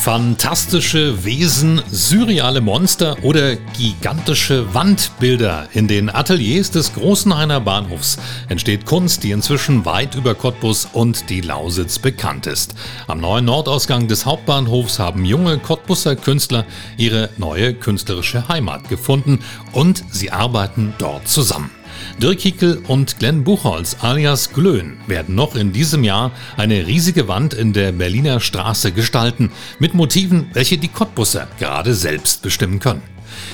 Fantastische Wesen, surreale Monster oder gigantische Wandbilder. In den Ateliers des Großenhainer Bahnhofs entsteht Kunst, die inzwischen weit über Cottbus und die Lausitz bekannt ist. Am neuen Nordausgang des Hauptbahnhofs haben junge Cottbuser Künstler ihre neue künstlerische Heimat gefunden und sie arbeiten dort zusammen. Dirk Hickel und Glenn Buchholz alias Glöhn werden noch in diesem Jahr eine riesige Wand in der Berliner Straße gestalten, mit Motiven, welche die Cottbusser gerade selbst bestimmen können.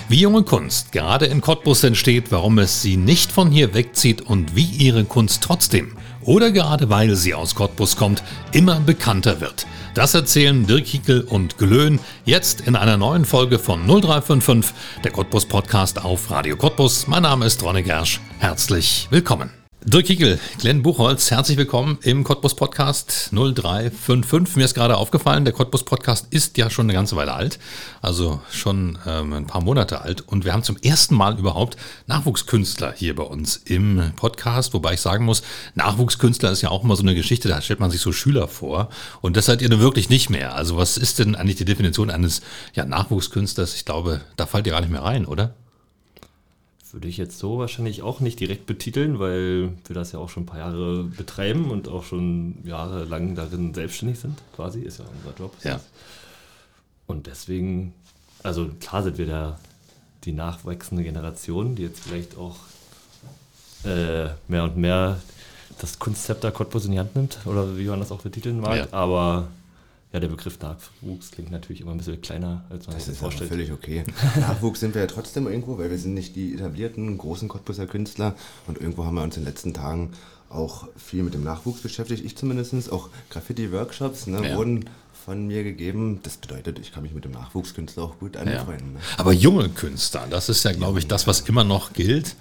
Wie junge Kunst gerade in Cottbus entsteht, warum es sie nicht von hier wegzieht und wie ihre Kunst trotzdem oder gerade weil sie aus Cottbus kommt, immer bekannter wird. Das erzählen Dirk Hickel und Glöhn jetzt in einer neuen Folge von 0355, der Cottbus Podcast auf Radio Cottbus. Mein Name ist Ronne Gersch. Herzlich willkommen. Dirk Hickel, Glenn Buchholz, herzlich willkommen im Cottbus Podcast 0355. Mir ist gerade aufgefallen, der Cottbus Podcast ist ja schon eine ganze Weile alt, also schon ähm, ein paar Monate alt. Und wir haben zum ersten Mal überhaupt Nachwuchskünstler hier bei uns im Podcast, wobei ich sagen muss, Nachwuchskünstler ist ja auch immer so eine Geschichte, da stellt man sich so Schüler vor. Und das seid ihr nun wirklich nicht mehr. Also was ist denn eigentlich die Definition eines ja, Nachwuchskünstlers? Ich glaube, da fallt ihr gar nicht mehr rein, oder? Würde ich jetzt so wahrscheinlich auch nicht direkt betiteln, weil wir das ja auch schon ein paar Jahre betreiben und auch schon jahrelang darin selbstständig sind, quasi, ist ja unser Job. Ja. Und deswegen, also klar sind wir da die nachwachsende Generation, die jetzt vielleicht auch äh, mehr und mehr das Kunstzepter Cottbus in die Hand nimmt, oder wie man das auch betiteln mag, Ja. aber ja, der Begriff Nachwuchs klingt natürlich immer ein bisschen kleiner, als man Das sich ist aber vorstellt. völlig okay. Nachwuchs sind wir ja trotzdem irgendwo, weil wir sind nicht die etablierten großen Cottbuser Künstler und irgendwo haben wir uns in den letzten Tagen auch viel mit dem Nachwuchs beschäftigt. Ich zumindest. Auch Graffiti-Workshops ne, Ja. wurden von mir gegeben. Das bedeutet, ich kann mich mit dem Nachwuchskünstler auch gut anfreunden. Ne? Aber junge Künstler, das ist ja, glaube ich, das, was immer noch gilt.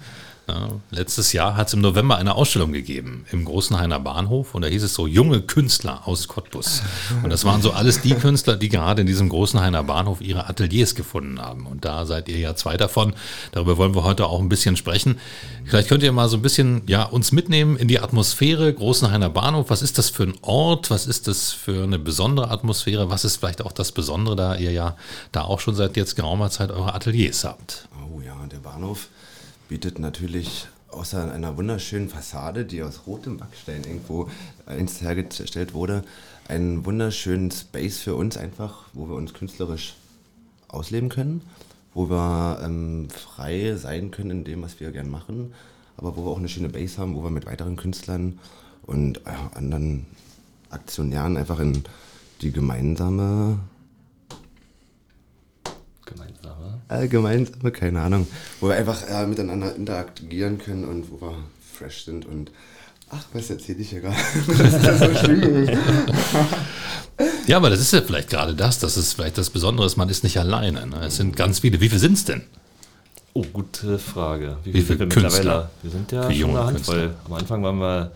Letztes Jahr hat es im November eine Ausstellung gegeben im Großenhainer Bahnhof und da hieß es so junge Künstler aus Cottbus. Und das waren so alles die Künstler, die gerade in diesem Großenhainer Bahnhof ihre Ateliers gefunden haben. Und da seid ihr ja zwei davon. Darüber wollen wir heute auch ein bisschen sprechen. Vielleicht könnt ihr mal so ein bisschen ja, uns mitnehmen in die Atmosphäre Großenhainer Bahnhof. Was ist das für ein Ort? Was ist das für eine besondere Atmosphäre? Was ist vielleicht auch das Besondere, da ihr ja da auch schon seit jetzt geraumer Zeit eure Ateliers habt? Oh ja, der Bahnhof bietet natürlich außer einer wunderschönen Fassade, die aus rotem Backstein irgendwo einst hergestellt wurde, einen wunderschönen Space für uns einfach, wo wir uns künstlerisch ausleben können, wo wir ähm, frei sein können in dem, was wir gern machen, aber wo wir auch eine schöne Base haben, wo wir mit weiteren Künstlern und äh, anderen Aktionären einfach in die gemeinsame Gemeinsame. Äh, gemeinsame, keine Ahnung, wo wir einfach äh, miteinander interagieren können und wo wir fresh sind und ach, was erzähle ich hier gerade? das ist so schlimm. Ja, aber das ist ja vielleicht gerade das, das ist vielleicht das Besondere, ist, man ist nicht alleine. Ne? Es sind ganz viele. Wie viele sind es denn? Oh, gute Frage. Wie viele sind wir Künstler? mittlerweile? Wir sind ja Wie schon eine Handvoll. Künstler? Am Anfang waren wir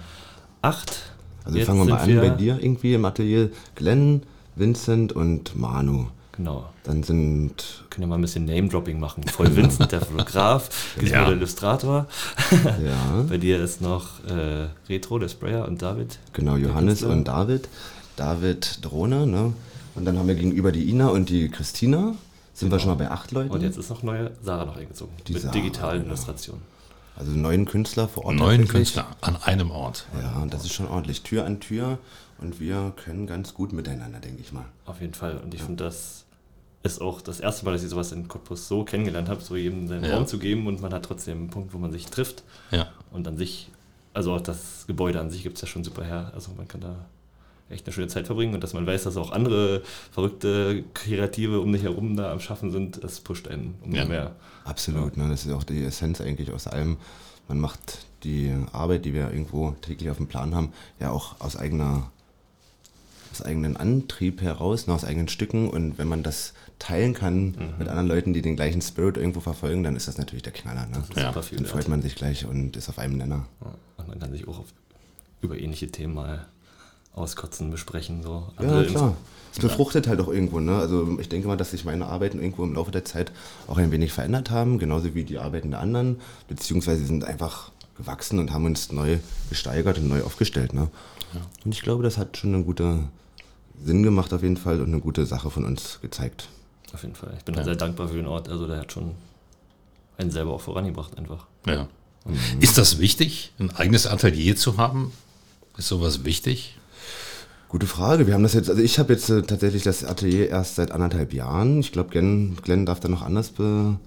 acht. Also Jetzt fangen wir mal an sind bei dir irgendwie im Atelier. Glenn, Vincent und Manu. Genau. Dann sind, Wir können ja mal ein bisschen Name-Dropping machen. Voll Vincent, der Fotograf, Gizmo, Ja. der Illustrator. ja, Bei dir ist noch äh, Retro, der Sprayer und David. genau, Johannes und David. David Drohne, ne? Und dann haben wir gegenüber die Ina und die Christina. Sind wir schon mal bei acht Leuten. Und jetzt ist noch neue Sarah noch eingezogen. Die mit Sarah, digitalen genau. Illustrationen. Also neun Künstler vor Ort. Neun. Künstler an einem Ort. Ja, und das ist schon ordentlich. Tür an Tür. Und wir können ganz gut miteinander, denke ich mal. Auf jeden Fall. Und ich finde, das ist auch das erste Mal, dass ich sowas in Cottbus so kennengelernt habe, so jedem seinen Ja. Raum zu geben und man hat trotzdem einen Punkt, wo man sich trifft. Ja. Und an sich, also auch das Gebäude an sich gibt es ja schon super her. Also man kann da echt eine schöne Zeit verbringen und dass man weiß, dass auch andere verrückte Kreative um dich herum da am Schaffen sind, das pusht einen umso Ja. mehr. Absolut, ne? das ist auch die Essenz eigentlich aus allem. Man macht die Arbeit, die wir irgendwo täglich auf dem Plan haben, ja auch aus eigener aus eigenen Antrieb heraus, ne, aus eigenen Stücken. Und wenn man das teilen kann mit anderen Leuten, die den gleichen Spirit irgendwo verfolgen, dann ist das natürlich der Knaller. Ne? Ja. Dann wert. freut man sich gleich und ist auf einem Nenner. Ja, Und man kann sich auch auf, über ähnliche Themen mal auskotzen, besprechen. So. Ja, Andere klar. Es befruchtet halt auch irgendwo, ne? Also ich denke mal, dass sich meine Arbeiten irgendwo im Laufe der Zeit auch ein wenig verändert haben, genauso wie die Arbeiten der anderen, beziehungsweise sind einfach gewachsen und haben uns neu gesteigert und neu aufgestellt, ne? Und ich glaube, das hat schon einen guten Sinn gemacht auf jeden Fall und eine gute Sache von uns gezeigt. Auf jeden Fall. Ich bin auch sehr dankbar für den Ort. Also der hat schon einen selber auch vorangebracht einfach. Ja. Ist das wichtig, ein eigenes Atelier zu haben? Ist sowas wichtig? Gute Frage. Wir haben das jetzt, also ich habe jetzt äh, tatsächlich das Atelier erst seit anderthalb Jahren. Ich glaube, Glenn, Glenn darf da noch anders be,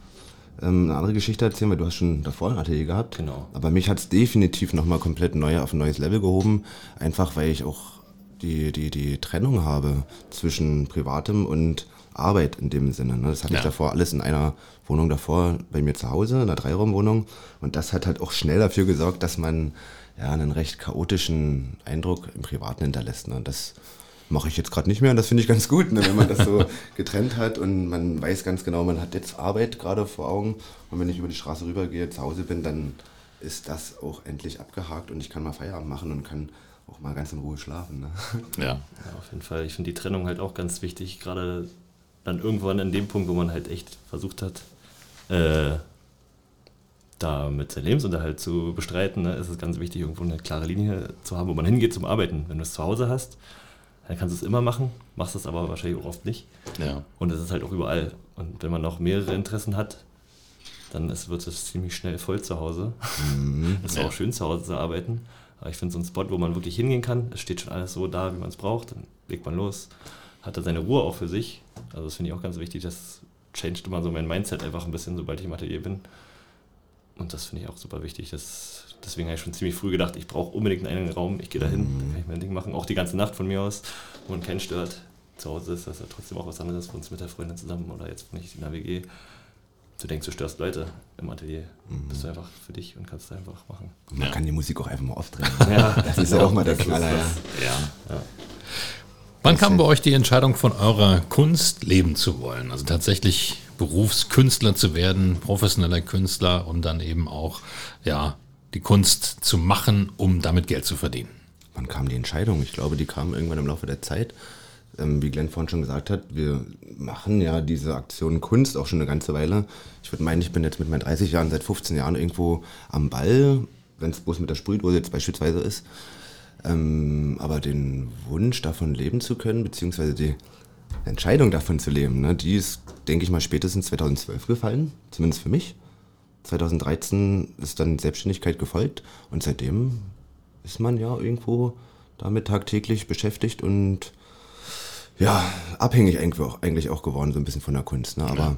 ähm, eine andere Geschichte erzählen, weil du hast schon davor ein Atelier gehabt. Genau. Aber mich hat es definitiv nochmal komplett neu auf ein neues Level gehoben. Einfach weil ich auch die, die, die Trennung habe zwischen Privatem und Arbeit in dem Sinne. Ne? Das hatte Ja. ich davor alles in einer Wohnung davor bei mir zu Hause, in einer Dreiraumwohnung. Und das hat halt auch schnell dafür gesorgt, dass man ja einen recht chaotischen Eindruck im Privaten hinterlässt. Ne? Und das mache ich jetzt gerade nicht mehr und das finde ich ganz gut, ne? wenn man das so getrennt hat und man weiß ganz genau, man hat jetzt Arbeit gerade vor Augen und wenn ich über die Straße rübergehe, zu Hause bin, dann ist das auch endlich abgehakt und ich kann mal Feierabend machen und kann auch mal ganz in Ruhe schlafen. Ne? Ja. Ja, auf jeden Fall. Ich finde die Trennung halt auch ganz wichtig, gerade dann irgendwann in dem Punkt, wo man halt echt versucht hat, äh, da mit seinem Lebensunterhalt zu bestreiten, ne, ist es ganz wichtig, irgendwo eine klare Linie zu haben, wo man hingeht zum Arbeiten. Wenn du es zu Hause hast, dann kannst du es immer machen, machst es aber wahrscheinlich auch oft nicht. ja. Und es ist halt auch überall. Und wenn man noch mehrere Interessen hat, dann ist, wird es ziemlich schnell voll zu Hause. Es ist Ja. auch schön zu Hause zu arbeiten. Aber ich finde so einen Spot, wo man wirklich hingehen kann, es steht schon alles so da, wie man es braucht, dann legt man los, hat dann seine Ruhe auch für sich. Also das finde ich auch ganz wichtig, das changed immer so mein Mindset einfach ein bisschen, sobald ich im Atelier bin. Und das finde ich auch super wichtig. Das, deswegen habe ich schon ziemlich früh gedacht, ich brauche unbedingt einen Raum. Ich gehe da hin, da kann ich mein Ding machen. Auch die ganze Nacht von mir aus, wo man keinen stört. Zu Hause ist das ja trotzdem auch was anderes für uns mit der Freundin zusammen oder jetzt bin ich in der WG. Du denkst, du störst Leute im Atelier. Bist du einfach für dich und kannst es einfach machen. Und man Ja. kann die Musik auch einfach mal aufdrehen. Ja, Das ist ja auch mal der Knaller. Ja. Ja. Wann kam bei euch die Entscheidung von eurer Kunst leben zu wollen? Also tatsächlich Berufskünstler zu werden, professioneller Künstler und dann eben auch ja, die Kunst zu machen, um damit Geld zu verdienen. Wann kam die Entscheidung? Ich glaube, die kam irgendwann im Laufe der Zeit. Ähm, wie Glenn vorhin schon gesagt hat, wir machen ja diese Aktion Kunst auch schon eine ganze Weile. Ich würde meinen, ich bin jetzt mit meinen 30 Jahren, seit 15 Jahren irgendwo am Ball, wenn es bloß mit der Sprühdose jetzt beispielsweise ist. Ähm, aber den Wunsch, davon leben zu können, beziehungsweise die Entscheidung davon zu leben, ne, die ist, denke ich mal, spätestens 2012 gefallen, zumindest für mich. 2013 ist dann Selbstständigkeit gefolgt und seitdem ist man ja irgendwo damit tagtäglich beschäftigt und ja, abhängig eigentlich auch, eigentlich auch geworden, so ein bisschen von der Kunst. Ne? Aber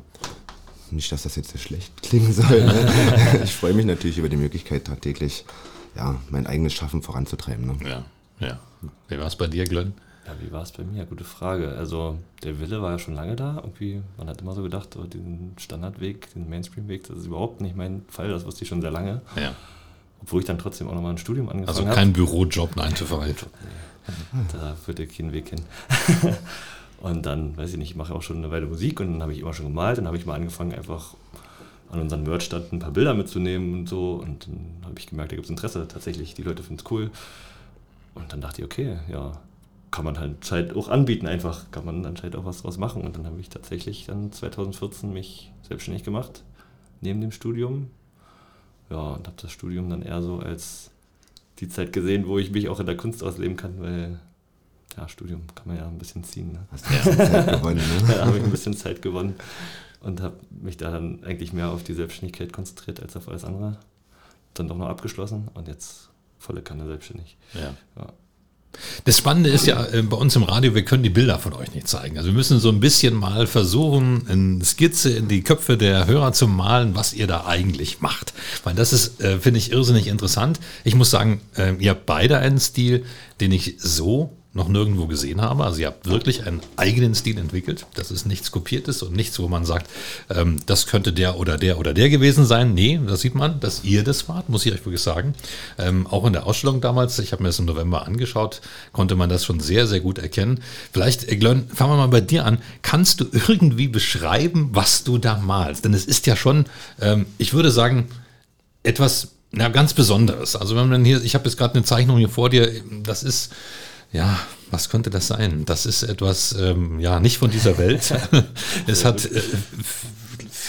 nicht, dass das jetzt so schlecht klingen soll. Ne? ich freue mich natürlich über die Möglichkeit, tagtäglich ja, mein eigenes Schaffen voranzutreiben. Ne? Ja, ja. Wie war es bei dir, Glenn? Ja, wie war es bei mir? Gute Frage. Also der Wille war ja schon lange da. Irgendwie, man hat immer so gedacht, oh, diesen Standardweg, den Mainstream-Weg, das ist überhaupt nicht mein Fall. Das wusste ich schon sehr lange. Ja. Obwohl ich dann trotzdem auch nochmal ein Studium angefangen Also habe. kein Bürojob 9 to 5. Da führte kein Weg hin. und dann, weiß ich nicht, ich mache auch schon eine Weile Musik und dann habe ich immer schon gemalt. Dann habe ich mal angefangen, einfach an unseren Merch-Stand ein paar Bilder mitzunehmen und so. Und dann habe ich gemerkt, da gibt es Interesse tatsächlich. Die Leute finden es cool. Und dann dachte ich, okay, ja, kann man halt Zeit auch anbieten einfach. Kann man anscheinend auch was draus machen. Und dann habe ich tatsächlich dann 2014 mich selbstständig gemacht, neben dem Studium. Ja, und habe das Studium dann eher so als die Zeit gesehen, wo ich mich auch in der Kunst ausleben kann, weil ja, Studium kann man ja ein bisschen ziehen. Ne? Hast du ja. Zeit gewonnen, ne? Da habe ich ein bisschen Zeit gewonnen und habe mich da dann eigentlich mehr auf die Selbstständigkeit konzentriert als auf alles andere. Dann doch noch abgeschlossen und jetzt volle Kanne selbstständig. Ja. Ja. Das Spannende ist ja äh, bei uns im Radio, wir können die Bilder von euch nicht zeigen. Also wir müssen so ein bisschen mal versuchen, eine Skizze in die Köpfe der Hörer zu malen, was ihr da eigentlich macht. Weil das ist, äh, finde ich, irrsinnig interessant. Ich muss sagen, äh, ihr habt beide einen Stil, den ich so noch nirgendwo gesehen habe. Also ihr habt wirklich einen eigenen Stil entwickelt. Das ist nichts Kopiertes und nichts, wo man sagt, ähm, das könnte der oder der oder der gewesen sein. Nee, das sieht man, dass ihr das wart, muss ich euch wirklich sagen. Ähm, auch in der Ausstellung damals, ich habe mir das im November angeschaut, konnte man das schon sehr, sehr gut erkennen. Vielleicht, äh, Glön, fangen wir mal bei dir an. Kannst du irgendwie beschreiben, was du da malst? Denn es ist ja schon, ähm, ich würde sagen, etwas ja, ganz Besonderes. Also wenn man hier, ich habe jetzt gerade eine Zeichnung hier vor dir, das ist ja, was könnte das sein? Das ist etwas, ähm, ja, nicht von dieser Welt. es hat äh,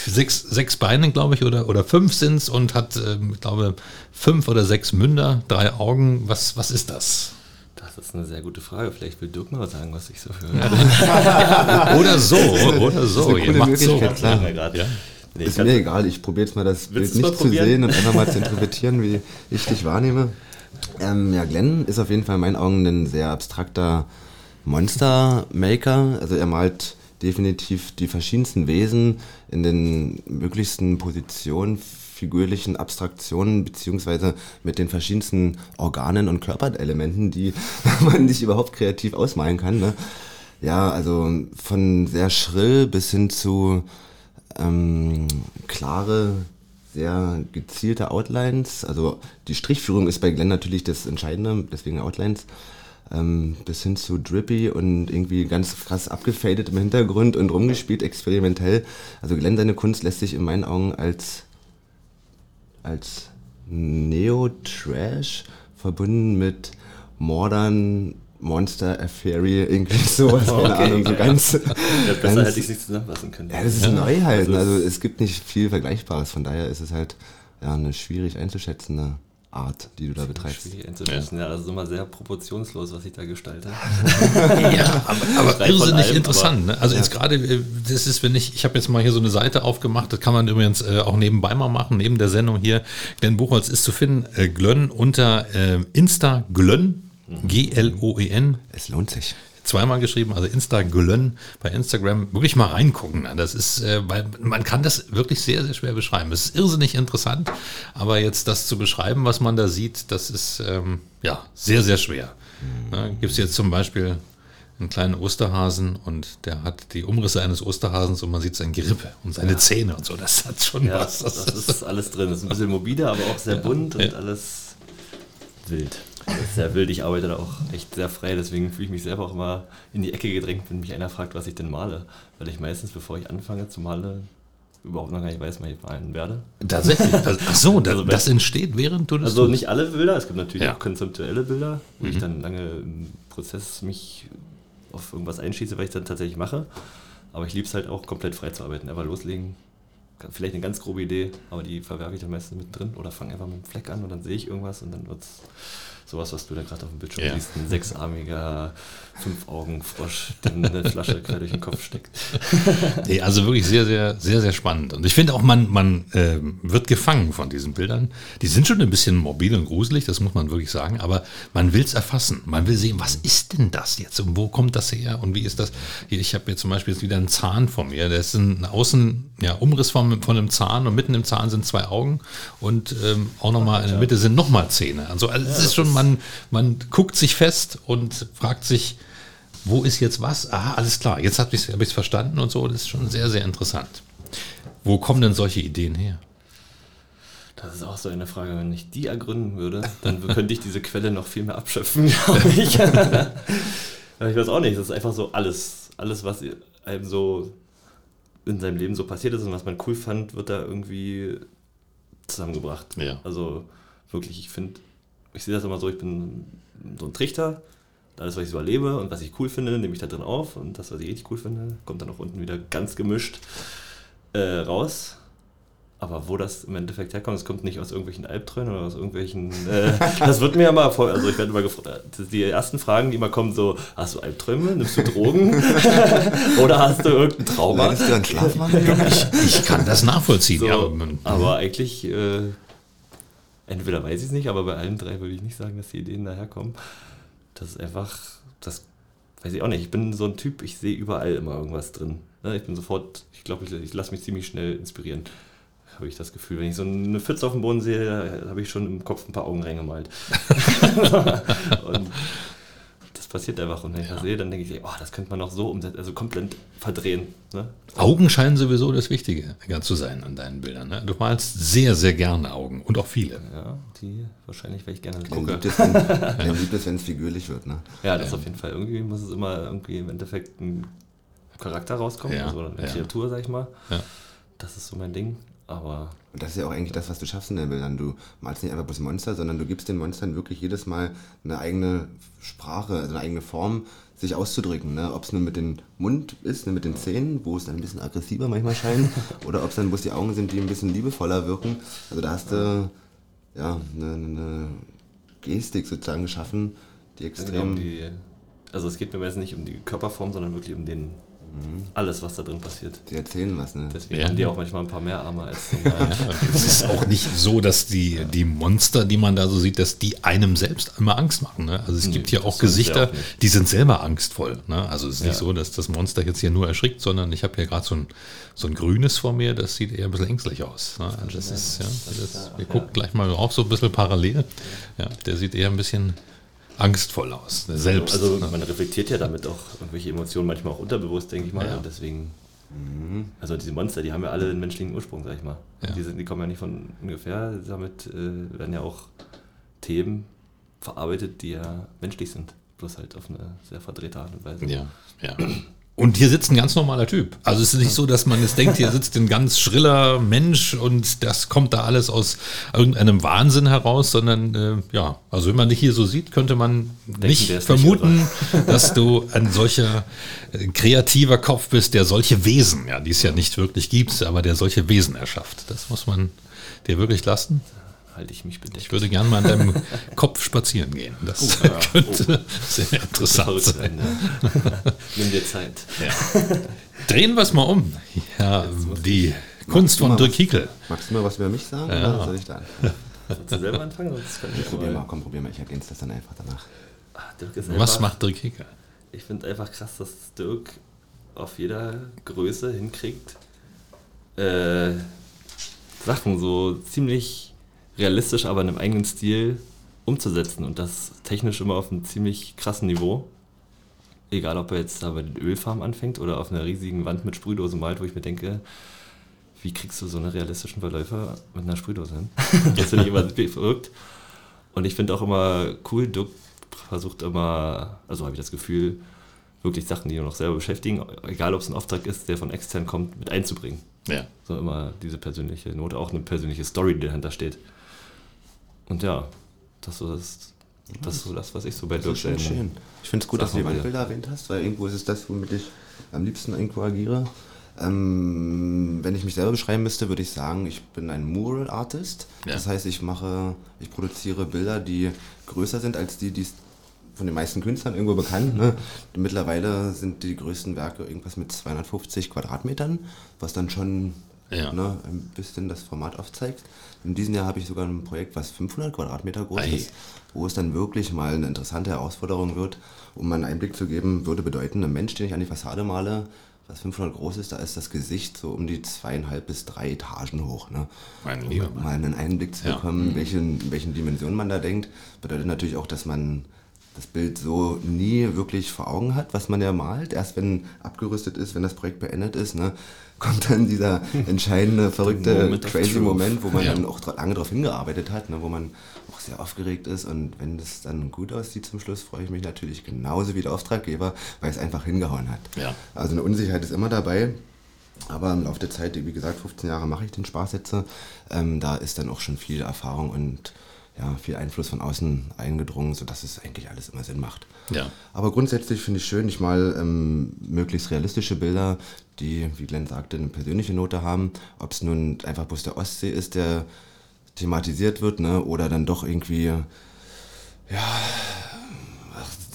sechs, sechs Beine, glaube ich, oder, oder fünf sind es und hat, ähm, ich glaube, fünf oder sechs Münder, drei Augen. Was, was ist das? Das ist eine sehr gute Frage. Vielleicht will Dirk mal sagen, was ich so höre. oder so, oder so. Das ist eine coole so. klar. Ja. Nee, ist mir egal, ich probiere jetzt mal das Bild nicht zu probieren? sehen und einfach mal zu interpretieren, wie ich dich wahrnehme. Ähm, ja, Glenn ist auf jeden Fall in meinen Augen ein sehr abstrakter Monster-Maker. Also er malt definitiv die verschiedensten Wesen in den möglichsten Positionen, figürlichen Abstraktionen, beziehungsweise mit den verschiedensten Organen und Körperelementen, die man nicht überhaupt kreativ ausmalen kann. Ne? Ja, also von sehr schrill bis hin zu ähm, klare, sehr gezielte Outlines. Also die Strichführung ist bei Glenn natürlich das Entscheidende, deswegen Outlines. Ähm, bis hin zu drippy und irgendwie ganz krass abgefadet im Hintergrund und rumgespielt, experimentell. Also Glenn, seine Kunst lässt sich in meinen Augen als, als Neo-Trash verbunden mit Modern Monster Affairi, irgendwie sowas, keine Okay, Ahnung, so ja. ganz, Ja, besser ganz hätte ich es nicht zusammenfassen können. ja, das ist neu halt. Also Also, es- gibt nicht viel Vergleichbares, von daher ist es halt ja, eine schwierig einzuschätzende Art, die du da betreibst. Schwierig einzuschätzen. Ja. das ist immer sehr proportionslos, was ich da gestalte. Ja, aber, aber irrsinnig allem, interessant. Ne? Also jetzt gerade, äh, das ist, wenn ich, ich habe jetzt mal hier so eine Seite aufgemacht, das kann man übrigens äh, auch nebenbei mal machen, neben der Sendung hier. Glenn Buchholz ist zu finden, äh, Glönn unter äh, Insta Glönn, G-L-O-E-N, Es lohnt sich. zweimal geschrieben, also Insta Glönn bei Instagram, wirklich mal reingucken. Das ist, äh, weil man kann das wirklich sehr, sehr schwer beschreiben. Es ist irrsinnig interessant, aber jetzt das zu beschreiben, was man da sieht, das ist ähm, ja sehr, sehr schwer. Ne? Gibt es jetzt zum Beispiel einen kleinen Osterhasen und der hat die Umrisse eines Osterhasens und man sieht sein Gerippe und seine Zähne und so. Das hat schon Ja, was. das ist alles drin. Das ist ein bisschen mobile, aber auch sehr bunt und ja. alles wild. Das ist sehr wild. Ich arbeite da auch echt sehr frei, deswegen fühle ich mich selber auch immer in die Ecke gedrängt, wenn mich einer fragt, was ich denn male. Weil ich meistens, bevor ich anfange zu malen, überhaupt noch gar nicht weiß, was ich malen werde. Tatsächlich. Das, ach so, das, Also das entsteht, während du das Also nicht alle Bilder, es gibt natürlich Ja. Mhm. auch konzeptuelle Bilder, wo ich dann lange im Prozess mich auf irgendwas einschieße, was ich dann tatsächlich mache. Aber ich liebe es halt auch komplett frei zu arbeiten, einfach loslegen. Vielleicht eine ganz grobe Idee, aber die verwerfe ich dann meistens mit drin oder fange einfach mit dem Fleck an und dann sehe ich irgendwas und dann wird es sowas, was du da gerade auf dem Bildschirm Ja. siehst. Ein sechsarmiger Fünf-Augen-Frosch, der eine Flasche quer durch den Kopf steckt. Nee, also wirklich sehr, sehr, sehr, sehr spannend. Und ich finde auch, man, man ähm, wird gefangen von diesen Bildern. Die sind schon ein bisschen mobil und gruselig, das muss man wirklich sagen, aber man will es erfassen. Man will sehen, was ist denn das jetzt und wo kommt das her und wie ist das? Hier, ich habe jetzt zum Beispiel jetzt wieder einen Zahn vor mir. Der ist ein Außen, ja, Umriss von, von einem Zahn und mitten im Zahn sind zwei Augen und ähm, auch nochmal in der Mitte sind nochmal Zähne. Also, also es ist schon, man, man guckt sich fest und fragt sich, wo ist jetzt was? Ah, alles klar, jetzt habe ich es hab ich's verstanden und so. Das ist schon sehr, sehr interessant. Wo kommen denn solche Ideen her? Das ist auch so eine Frage, wenn ich die ergründen würde, dann könnte ich diese Quelle noch viel mehr abschöpfen, glaube ich. Ich weiß auch nicht, das ist einfach so alles, alles, was einem so in seinem Leben so passiert ist und was man cool fand, wird da irgendwie zusammengebracht. Ja. Also wirklich, ich finde, ich sehe das immer so, ich bin so ein Trichter, alles, was ich so erlebe und was ich cool finde, nehme ich da drin auf und das, was ich richtig cool finde, kommt dann auch unten wieder ganz gemischt äh, raus. Aber wo das im Endeffekt herkommt, es kommt nicht aus irgendwelchen Albträumen oder aus irgendwelchen. Äh, das wird mir ja mal voll. Also, ich werde immer gefragt. Die ersten Fragen, die immer kommen, so: Hast du Albträume? Nimmst du Drogen? oder hast du irgendein Trauma? Leidest du an Schlafmangel? Ich kann das nachvollziehen. So, ja, aber aber eigentlich, äh, entweder weiß ich es nicht, aber bei allen drei würde ich nicht sagen, dass die Ideen daherkommen. Das ist einfach, das weiß ich auch nicht. Ich bin so ein Typ, ich sehe überall immer irgendwas drin. Ne, Ich bin sofort, ich glaube, ich, ich lasse mich ziemlich schnell inspirieren. Habe ich das Gefühl. Wenn ich so eine Pfütze auf dem Boden sehe, habe ich schon im Kopf ein paar Augen reingemalt. Und das passiert einfach. Und wenn ich das sehe, dann denke ich, oh, das könnte man auch so umsetzen, also komplett verdrehen. Ne? Augen scheinen sowieso das Wichtige zu sein an deinen Bildern. Ne? Du malst sehr, sehr gerne Augen und auch viele. Ja, die wahrscheinlich, weil ich gerne gucke. liebt es, wenn Glenn liebt es, wenn es figürlich wird. Ne? Ja, das auf jeden Fall. Irgendwie muss es immer irgendwie im Endeffekt ein Charakter rauskommen, Ja, also eine ja. Kreatur, sag ich mal. Ja. Das ist so mein Ding. Aber Und das ist ja auch eigentlich das, was du schaffst in den Bildern. Du malst nicht einfach bloß Monster, sondern du gibst den Monstern wirklich jedes Mal eine eigene Sprache, also eine eigene Form, sich auszudrücken. Ne? Ob es nur mit dem Mund ist, ne, mit den Zähnen, wo es dann ein bisschen aggressiver manchmal scheint, oder ob es dann bloß die Augen sind, die ein bisschen liebevoller wirken. Also da hast du ja eine, eine Gestik sozusagen geschaffen, die um extrem. die, also es geht mir meistens nicht um die Körperform, sondern wirklich um den alles, was da drin passiert. Die erzählen was, ne? Deswegen Ja. haben die auch manchmal ein paar mehr Arme als normal. Es ist auch nicht so, dass die, die Monster, die man da so sieht, dass die einem selbst immer Angst machen. Ne? Also es Nee, gibt hier auch Gesichter, auch nicht. die sind selber angstvoll. Ne? Also es ist nicht Ja. so, dass das Monster jetzt hier nur erschrickt, sondern ich habe hier gerade so ein, so ein grünes vor mir, das sieht eher ein bisschen ängstlich aus. Ne? Also das ist, ja, das, wir gucken gleich mal drauf, so ein bisschen parallel. Ja, der sieht eher ein bisschen angstvoll aus, ne? selbst. Also ne? man reflektiert ja damit auch irgendwelche Emotionen, manchmal auch unterbewusst, denke ich mal. Ja. Und deswegen, also diese Monster, die haben ja alle einen menschlichen Ursprung, sag ich mal. Ja. Die, sind, die kommen ja nicht von ungefähr. Damit äh, werden ja auch Themen verarbeitet, die ja menschlich sind. Bloß halt auf eine sehr verdrehte Art und Weise. Ja, ja. Und hier sitzt ein ganz normaler Typ. Also es ist nicht so, dass man jetzt denkt, hier sitzt ein ganz schriller Mensch und das kommt da alles aus irgendeinem Wahnsinn heraus, sondern äh, ja, also wenn man dich hier so sieht, könnte man nicht der ist vermuten, dass du ein solcher äh, kreativer Kopf bist, der solche Wesen, ja, die es ja nicht wirklich gibt, aber der solche Wesen erschafft. Das muss man dir wirklich lassen. Halte ich mich bedeckt. Ich würde gerne mal an deinem Kopf spazieren gehen. Das ja. könnte sehr interessant sein. sein. Ja. Nimm dir Zeit. Ja. Drehen wir es mal um. Ja, die Kunst von Dirk Hickel. Magst du mal was über mich sagen Ja. oder soll ich da? Willst du selber anfangen? Sonst kann ich Probier mal, komm, probier mal. Ich ergänze das dann einfach danach. Dirk ist Was einfach- macht Dirk Hickel? Ich finde einfach krass, dass Dirk auf jeder Größe hinkriegt, äh, Sachen so ziemlich realistisch, aber in einem eigenen Stil umzusetzen und das technisch immer auf einem ziemlich krassen Niveau. Egal, ob er jetzt da bei den Ölfarben anfängt oder auf einer riesigen Wand mit Sprühdose malt, wo ich mir denke, wie kriegst du so eine realistischen Verläufer mit einer Sprühdose hin? das finde ich immer verrückt. Und ich finde auch immer cool, Dirk versucht immer, also habe ich das Gefühl, wirklich Sachen, die ihn noch selber beschäftigen, egal ob es ein Auftrag ist, der von extern kommt, mit einzubringen. Ja. So immer diese persönliche Note, auch eine persönliche Story, die dahinter steht. Und ja, das, so das, das ist so das, was ich so bei Das Dirk sehe. schön. Ich finde es gut, dass du die. Wandbilder erwähnt hast, weil irgendwo ist es das, womit ich am liebsten irgendwo agiere. Ähm, wenn ich mich selber beschreiben müsste, würde ich sagen, ich bin ein Mural Artist. Ja. Das heißt, ich mache, ich produziere Bilder, die größer sind als die, die es von den meisten Künstlern irgendwo bekannt. Ne? Mittlerweile sind die größten Werke irgendwas mit 250 Quadratmetern, was dann schon Ja. ne, ein bisschen das Format aufzeigt. In diesem Jahr habe ich sogar ein Projekt, was 500 Quadratmeter groß Ei. ist, wo es dann wirklich mal eine interessante Herausforderung wird. Um einen Einblick zu geben, würde bedeuten, ein Mensch, den ich an die Fassade male, was 500 groß ist, da ist das Gesicht so um die zweieinhalb bis drei Etagen hoch. Ne? Mein lieber um Mann. mal einen Einblick zu Ja. bekommen, welchen, in welchen Dimensionen man da denkt, bedeutet natürlich auch, dass man das Bild so nie wirklich vor Augen hat, was man ja malt. Erst wenn abgerüstet ist, wenn das Projekt beendet ist, ne, kommt dann dieser entscheidende, verrückte, Moment crazy. Moment, wo man Ja. dann auch lange darauf hingearbeitet hat, ne, wo man auch sehr aufgeregt ist. Und wenn das dann gut aussieht zum Schluss, freue ich mich natürlich genauso wie der Auftraggeber, weil es einfach hingehauen hat. Ja. Also eine Unsicherheit ist immer dabei. Aber im Laufe der Zeit, wie gesagt, 15 Jahre mache ich den Spaß jetzt, ähm, da ist dann auch schon viel Erfahrung und ja, viel Einfluss von außen eingedrungen, sodass es eigentlich alles immer Sinn macht. Ja. Aber grundsätzlich finde ich schön, ich mal ähm, möglichst realistische Bilder, die, wie Glenn sagte, eine persönliche Note haben. Ob es nun einfach bloß der Ostsee ist, der thematisiert wird, ne, oder dann doch irgendwie, ja,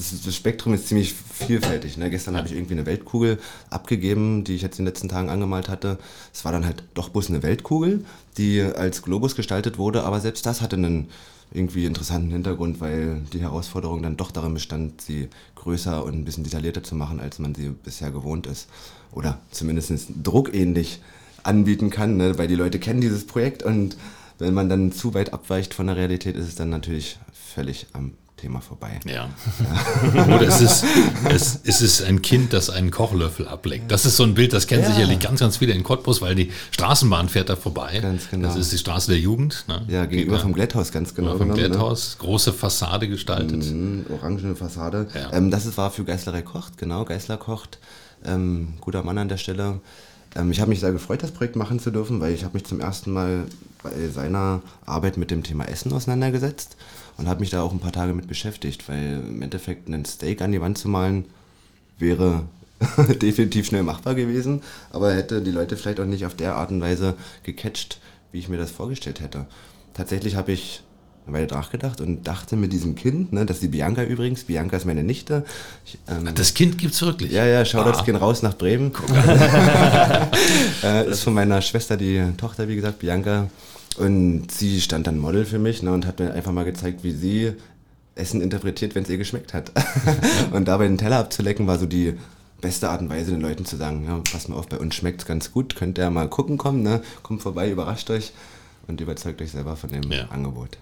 das, das Spektrum ist ziemlich vielfältig. Ne? Gestern habe ich irgendwie eine Weltkugel abgegeben, die ich jetzt in den letzten Tagen angemalt hatte. Es war dann halt doch bloß eine Weltkugel, die als Globus gestaltet wurde, aber selbst das hatte einen irgendwie interessanten Hintergrund, weil die Herausforderung dann doch darin bestand, sie größer und ein bisschen detaillierter zu machen, als man sie bisher gewohnt ist. Oder zumindest druckähnlich anbieten kann, ne? weil die Leute kennen dieses Projekt und wenn man dann zu weit abweicht von der Realität, ist es dann natürlich völlig am Thema vorbei. Ja. Oder es ist, es, es ist ein Kind, das einen Kochlöffel ableckt. Das ist so ein Bild, das kennen Ja. sicherlich ganz, ganz viele in Cottbus, weil die Straßenbahn fährt da vorbei. Ganz genau. Das ist die Straße der Jugend. Ne? Ja, gegenüber vom Glätthaus ganz genau. vom genommen, ne? Glätthaus. Große Fassade gestaltet. Mhm, orangene Fassade. Ja. Ähm, das ist, war für Geißlerei kocht, genau, Geißler kocht. Ähm, guter Mann an der Stelle. Ähm, ich habe mich sehr gefreut, das Projekt machen zu dürfen, weil ich habe mich zum ersten Mal bei seiner Arbeit mit dem Thema Essen auseinandergesetzt und habe mich da auch ein paar Tage mit beschäftigt, weil im Endeffekt ein Steak an die Wand zu malen wäre definitiv schnell machbar gewesen, aber hätte die Leute vielleicht auch nicht auf der Art und Weise gecatcht, wie ich mir das vorgestellt hätte. Tatsächlich habe ich eine Weile nachgedacht und dachte mit diesem Kind, ne, das ist die Bianca übrigens, Bianca ist meine Nichte. Ich, ähm, Das Kind gibt's wirklich. ja, ja, Shoutouts Ah. gehen raus nach Bremen. äh, ist von meiner Schwester die Tochter, wie gesagt, Bianca. Und sie stand dann Model für mich ne, und hat mir einfach mal gezeigt, wie sie Essen interpretiert, wenn es ihr geschmeckt hat. und dabei den Teller abzulecken, war so die beste Art und Weise, den Leuten zu sagen, ja, pass mal auf, bei uns schmeckt es ganz gut, könnt ihr mal gucken kommen, ne? kommt vorbei, überrascht euch und überzeugt euch selber von dem Ja. Angebot.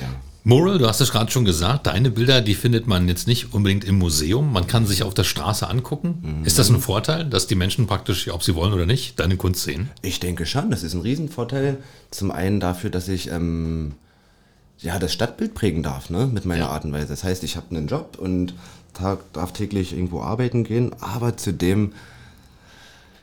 Ja. Moral, du hast es gerade schon gesagt, deine Bilder, die findet man jetzt nicht unbedingt im Museum. Man kann sich auf der Straße angucken. Ist das ein Vorteil, dass die Menschen praktisch, ob sie wollen oder nicht, deine Kunst sehen? Ich denke schon, das ist ein Riesenvorteil. Zum einen dafür, dass ich ähm, ja, das Stadtbild prägen darf, ne? mit meiner Ja. Art und Weise. Das heißt, ich habe einen Job und tag, darf täglich irgendwo arbeiten gehen, aber zudem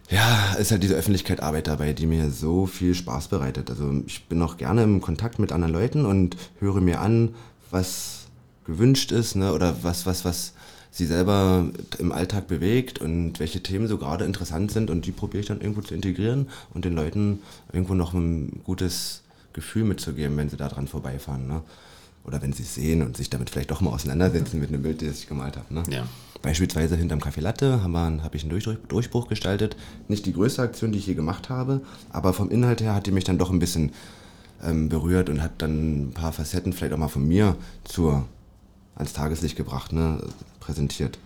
ja, ist halt diese Öffentlichkeit Arbeit dabei, die mir so viel Spaß bereitet. Also ich bin auch gerne im Kontakt mit anderen Leuten und höre mir an, was gewünscht ist, ne? oder was, was, was sie selber im Alltag bewegt und welche Themen so gerade interessant sind und die probiere ich dann irgendwo zu integrieren und den Leuten irgendwo noch ein gutes Gefühl mitzugeben, wenn sie da dran vorbeifahren. Ne? Oder wenn sie es sehen und sich damit vielleicht doch mal auseinandersetzen mit einem Bild, das ich gemalt habe. Ne? Ja. Beispielsweise hinterm Café Latte habe hab ich einen Durch Durchbruch gestaltet. Nicht die größte Aktion, die ich je gemacht habe, aber vom Inhalt her hat die mich dann doch ein bisschen ähm, berührt und hat dann ein paar Facetten vielleicht auch mal von mir zur, ans Tageslicht gebracht, ne, präsentiert.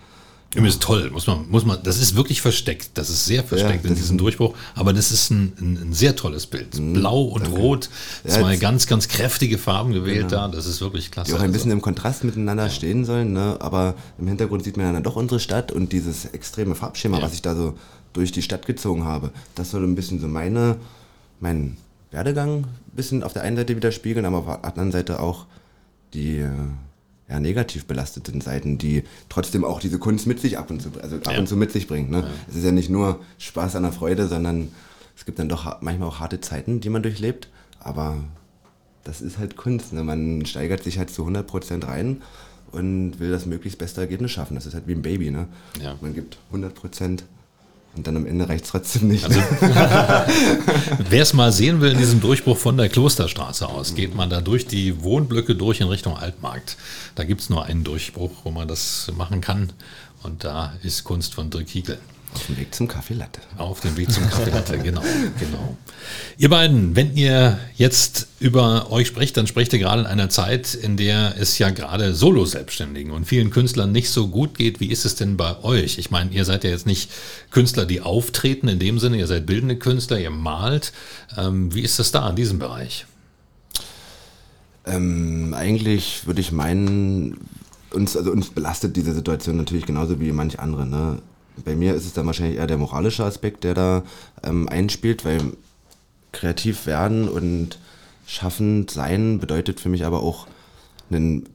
Übrigens toll, muss man, muss man, das ist wirklich versteckt. Das ist sehr versteckt Ja, in diesem Durchbruch. Aber das ist ein, ein, ein sehr tolles Bild. Blau und Rot, Ja, zwei jetzt- ganz, ganz kräftige Farben gewählt da. Das ist wirklich klasse. die auch ein bisschen Also, im Kontrast miteinander stehen sollen, ne? aber im Hintergrund sieht man dann doch unsere Stadt und dieses extreme Farbschema, Ja. was ich da so durch die Stadt gezogen habe, das soll ein bisschen so meine, meinen Werdegang ein bisschen auf der einen Seite widerspiegeln, aber auf der anderen Seite auch die äh, ja, negativ belasteten Seiten, die trotzdem auch diese Kunst mit sich ab und zu, also ab Ja. und zu mit sich bringt. Ne? Es ist ja nicht nur Spaß an der Freude, sondern es gibt dann doch manchmal auch harte Zeiten, die man durchlebt, aber das ist halt Kunst. Ne? Man steigert sich halt zu 100% rein und will das möglichst beste Ergebnis schaffen. Das ist halt wie ein Baby. Ne? Ja. Man gibt 100% und dann am Ende reicht es trotzdem nicht. Also, Wer es mal sehen will in diesem Durchbruch von der Klosterstraße aus, geht man da durch die Wohnblöcke durch in Richtung Altmarkt. Da gibt es nur einen Durchbruch, wo man das machen kann. Und da ist Kunst von Dirk Hiegel. Auf dem Weg zum Kaffee Latte. Auf dem Weg zum Kaffee Latte, genau, genau. Ihr beiden, wenn ihr jetzt über euch sprecht, dann sprecht ihr gerade in einer Zeit, in der es ja gerade Solo-Selbstständigen und vielen Künstlern nicht so gut geht. Wie ist es denn bei euch? Ich meine, ihr seid ja jetzt nicht Künstler, die auftreten in dem Sinne, ihr seid bildende Künstler, ihr malt. Ähm, wie ist das da in diesem Bereich? Ähm, eigentlich würde ich meinen, uns, also uns belastet diese Situation natürlich genauso wie manch andere. Ne? Bei mir ist es dann wahrscheinlich eher der moralische Aspekt, der da ähm, einspielt, weil kreativ werden und schaffend sein bedeutet für mich aber auch einen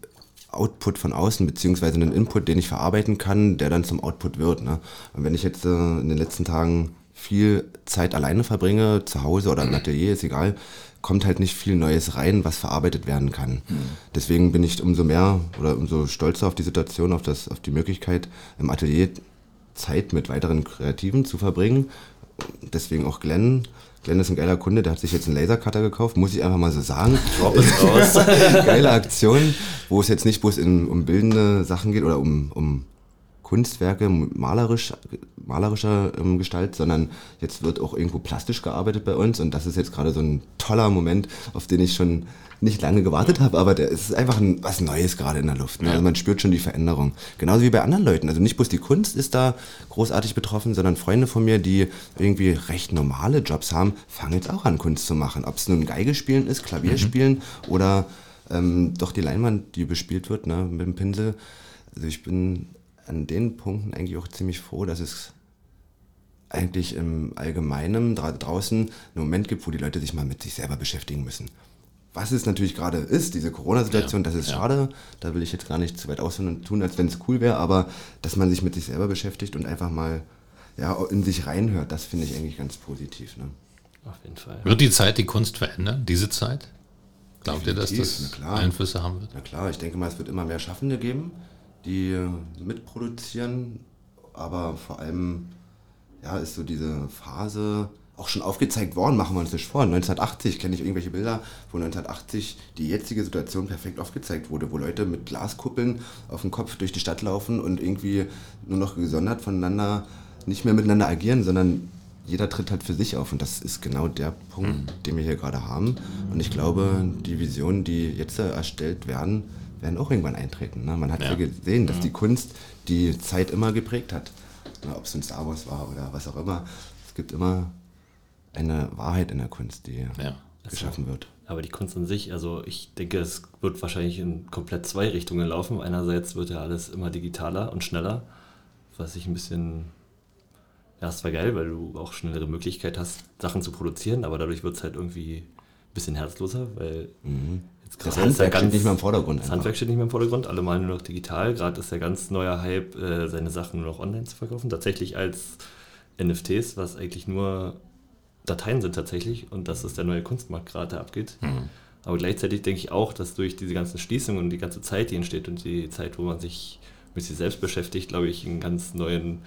Output von außen, beziehungsweise einen Input, den ich verarbeiten kann, der dann zum Output wird. Ne? Und wenn ich jetzt äh, in den letzten Tagen viel Zeit alleine verbringe, zu Hause oder im Atelier, ist egal, kommt halt nicht viel Neues rein, was verarbeitet werden kann. Deswegen bin ich umso mehr oder umso stolzer auf die Situation, auf, das, auf die Möglichkeit, im Atelier Zeit mit weiteren Kreativen zu verbringen. Deswegen auch Glenn. Glenn ist ein geiler Kunde, der hat sich jetzt einen Lasercutter gekauft, muss ich einfach mal so sagen. Drop es raus. Geile Aktion, wo es jetzt nicht bloß in, um bildende Sachen geht oder um, um Kunstwerke malerisch, malerischer ähm, Gestalt, sondern jetzt wird auch irgendwo plastisch gearbeitet bei uns und das ist jetzt gerade so ein toller Moment, auf den ich schon nicht lange gewartet habe, aber der es ist einfach ein, was Neues gerade in der Luft. Ne? Also man spürt schon die Veränderung. Genauso wie bei anderen Leuten. Also nicht bloß die Kunst ist da großartig betroffen, sondern Freunde von mir, die irgendwie recht normale Jobs haben, fangen jetzt auch an, Kunst zu machen. Ob es nun Geige spielen ist, Klavier spielen oder ähm, doch die Leinwand, die bespielt wird ne, mit dem Pinsel. Also ich bin an den Punkten eigentlich auch ziemlich froh, dass es eigentlich im Allgemeinen dra draußen einen Moment gibt, wo die Leute sich mal mit sich selber beschäftigen müssen. Was es natürlich gerade ist, diese Corona-Situation, Ja, das ist ja. schade. Da will ich jetzt gar nicht zu weit ausholen und tun, als wenn es cool wäre, aber dass man sich mit sich selber beschäftigt und einfach mal ja, in sich reinhört, das finde ich eigentlich ganz positiv. Ne? Auf jeden Fall. Wird die Zeit die Kunst verändern, diese Zeit? Glaubt ihr, dass Definitiv, das. Einflüsse haben wird? Na klar, ich denke mal, es wird immer mehr Schaffende geben, die äh, mitproduzieren, aber vor allem ja, ist so diese Phase auch schon aufgezeigt worden, machen wir uns nicht vor. 1980 kenne ich irgendwelche Bilder, wo 1980 die jetzige Situation perfekt aufgezeigt wurde, wo Leute mit Glaskuppeln auf dem Kopf durch die Stadt laufen und irgendwie nur noch gesondert voneinander nicht mehr miteinander agieren, sondern jeder tritt halt für sich auf und das ist genau der Punkt, den wir hier gerade haben. Und ich glaube, die Visionen, die jetzt erstellt werden, werden auch irgendwann eintreten. Ne? Man hat ja, Ja. gesehen, dass die Kunst die Zeit immer geprägt hat. Ne? Ob es ein Star Wars war oder was auch immer. Es gibt immer eine Wahrheit in der Kunst, die Ja. geschaffen wird. Aber die Kunst an sich, also ich denke, es wird wahrscheinlich in komplett zwei Richtungen laufen. Einerseits wird ja alles immer digitaler und schneller, was ich ein bisschen, ja, es war geil, weil du auch schnellere Möglichkeit hast, Sachen zu produzieren, aber dadurch wird es halt irgendwie ein bisschen herzloser, weil jetzt Das ja Handwerk steht nicht mehr im Vordergrund. Das einfach. Handwerk steht nicht mehr im Vordergrund, alle malen nur noch digital. Gerade ist der ganz neue Hype, äh, seine Sachen nur noch online zu verkaufen. Tatsächlich als NFTs, was eigentlich nur Dateien sind tatsächlich. Und das ist der neue Kunstmarkt gerade, abgeht. Aber gleichzeitig denke ich auch, dass durch diese ganzen Schließungen und die ganze Zeit, die entsteht und die Zeit, wo man sich mit sich selbst beschäftigt, glaube ich, einen ganz neuen,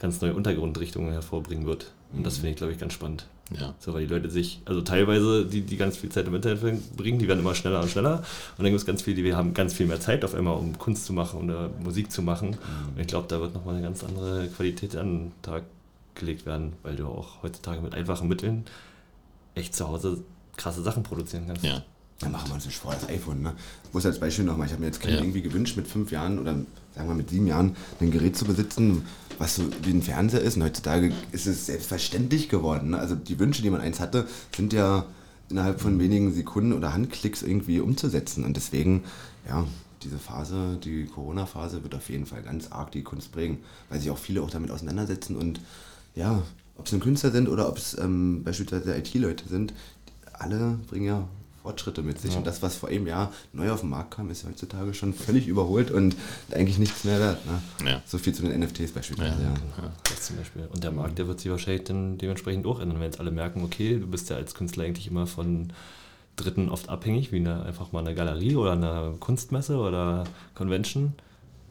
ganz neue Untergrundrichtungen hervorbringen wird. Und das finde ich, glaube ich, ganz spannend. Ja. So, weil die Leute sich, also teilweise, die, die ganz viel Zeit im Internet verbringen, die werden immer schneller und schneller. Und dann gibt es ganz viele, die haben ganz viel mehr Zeit auf einmal, um Kunst zu machen oder Musik zu machen. Und ich glaube, da wird nochmal eine ganz andere Qualität an den Tag gelegt werden, weil du auch heutzutage mit einfachen Mitteln echt zu Hause krasse Sachen produzieren kannst. Ja. Dann machen wir uns nicht vor, das iPhone. Ne? Ich muss als Beispiel nochmal, ich habe mir jetzt Ja. irgendwie gewünscht, mit fünf Jahren oder sagen wir mit sieben Jahren ein Gerät zu besitzen, was so wie ein Fernseher ist. Und heutzutage ist es selbstverständlich geworden. Ne? Also die Wünsche, die man eins hatte, sind ja innerhalb von wenigen Sekunden oder Handklicks irgendwie umzusetzen. Und deswegen, ja, diese Phase, die Corona-Phase wird auf jeden Fall ganz arg die Kunst prägen, weil sich auch viele auch damit auseinandersetzen und ja, ob es nun Künstler sind oder ob es ähm, beispielsweise IT-Leute sind, alle bringen ja Fortschritte mit sich. Und das, was vor einem Jahr neu auf den Markt kam, ist heutzutage schon völlig überholt und eigentlich nichts mehr wert. Ne? Ja. So viel zu den NFTs beispielsweise. Ja. Das zum Beispiel. Und der Markt, der wird sich wahrscheinlich dann dementsprechend auch ändern, wenn jetzt alle merken, okay, du bist ja als Künstler eigentlich immer von Dritten oft abhängig, wie eine, einfach mal eine Galerie oder eine Kunstmesse oder Convention.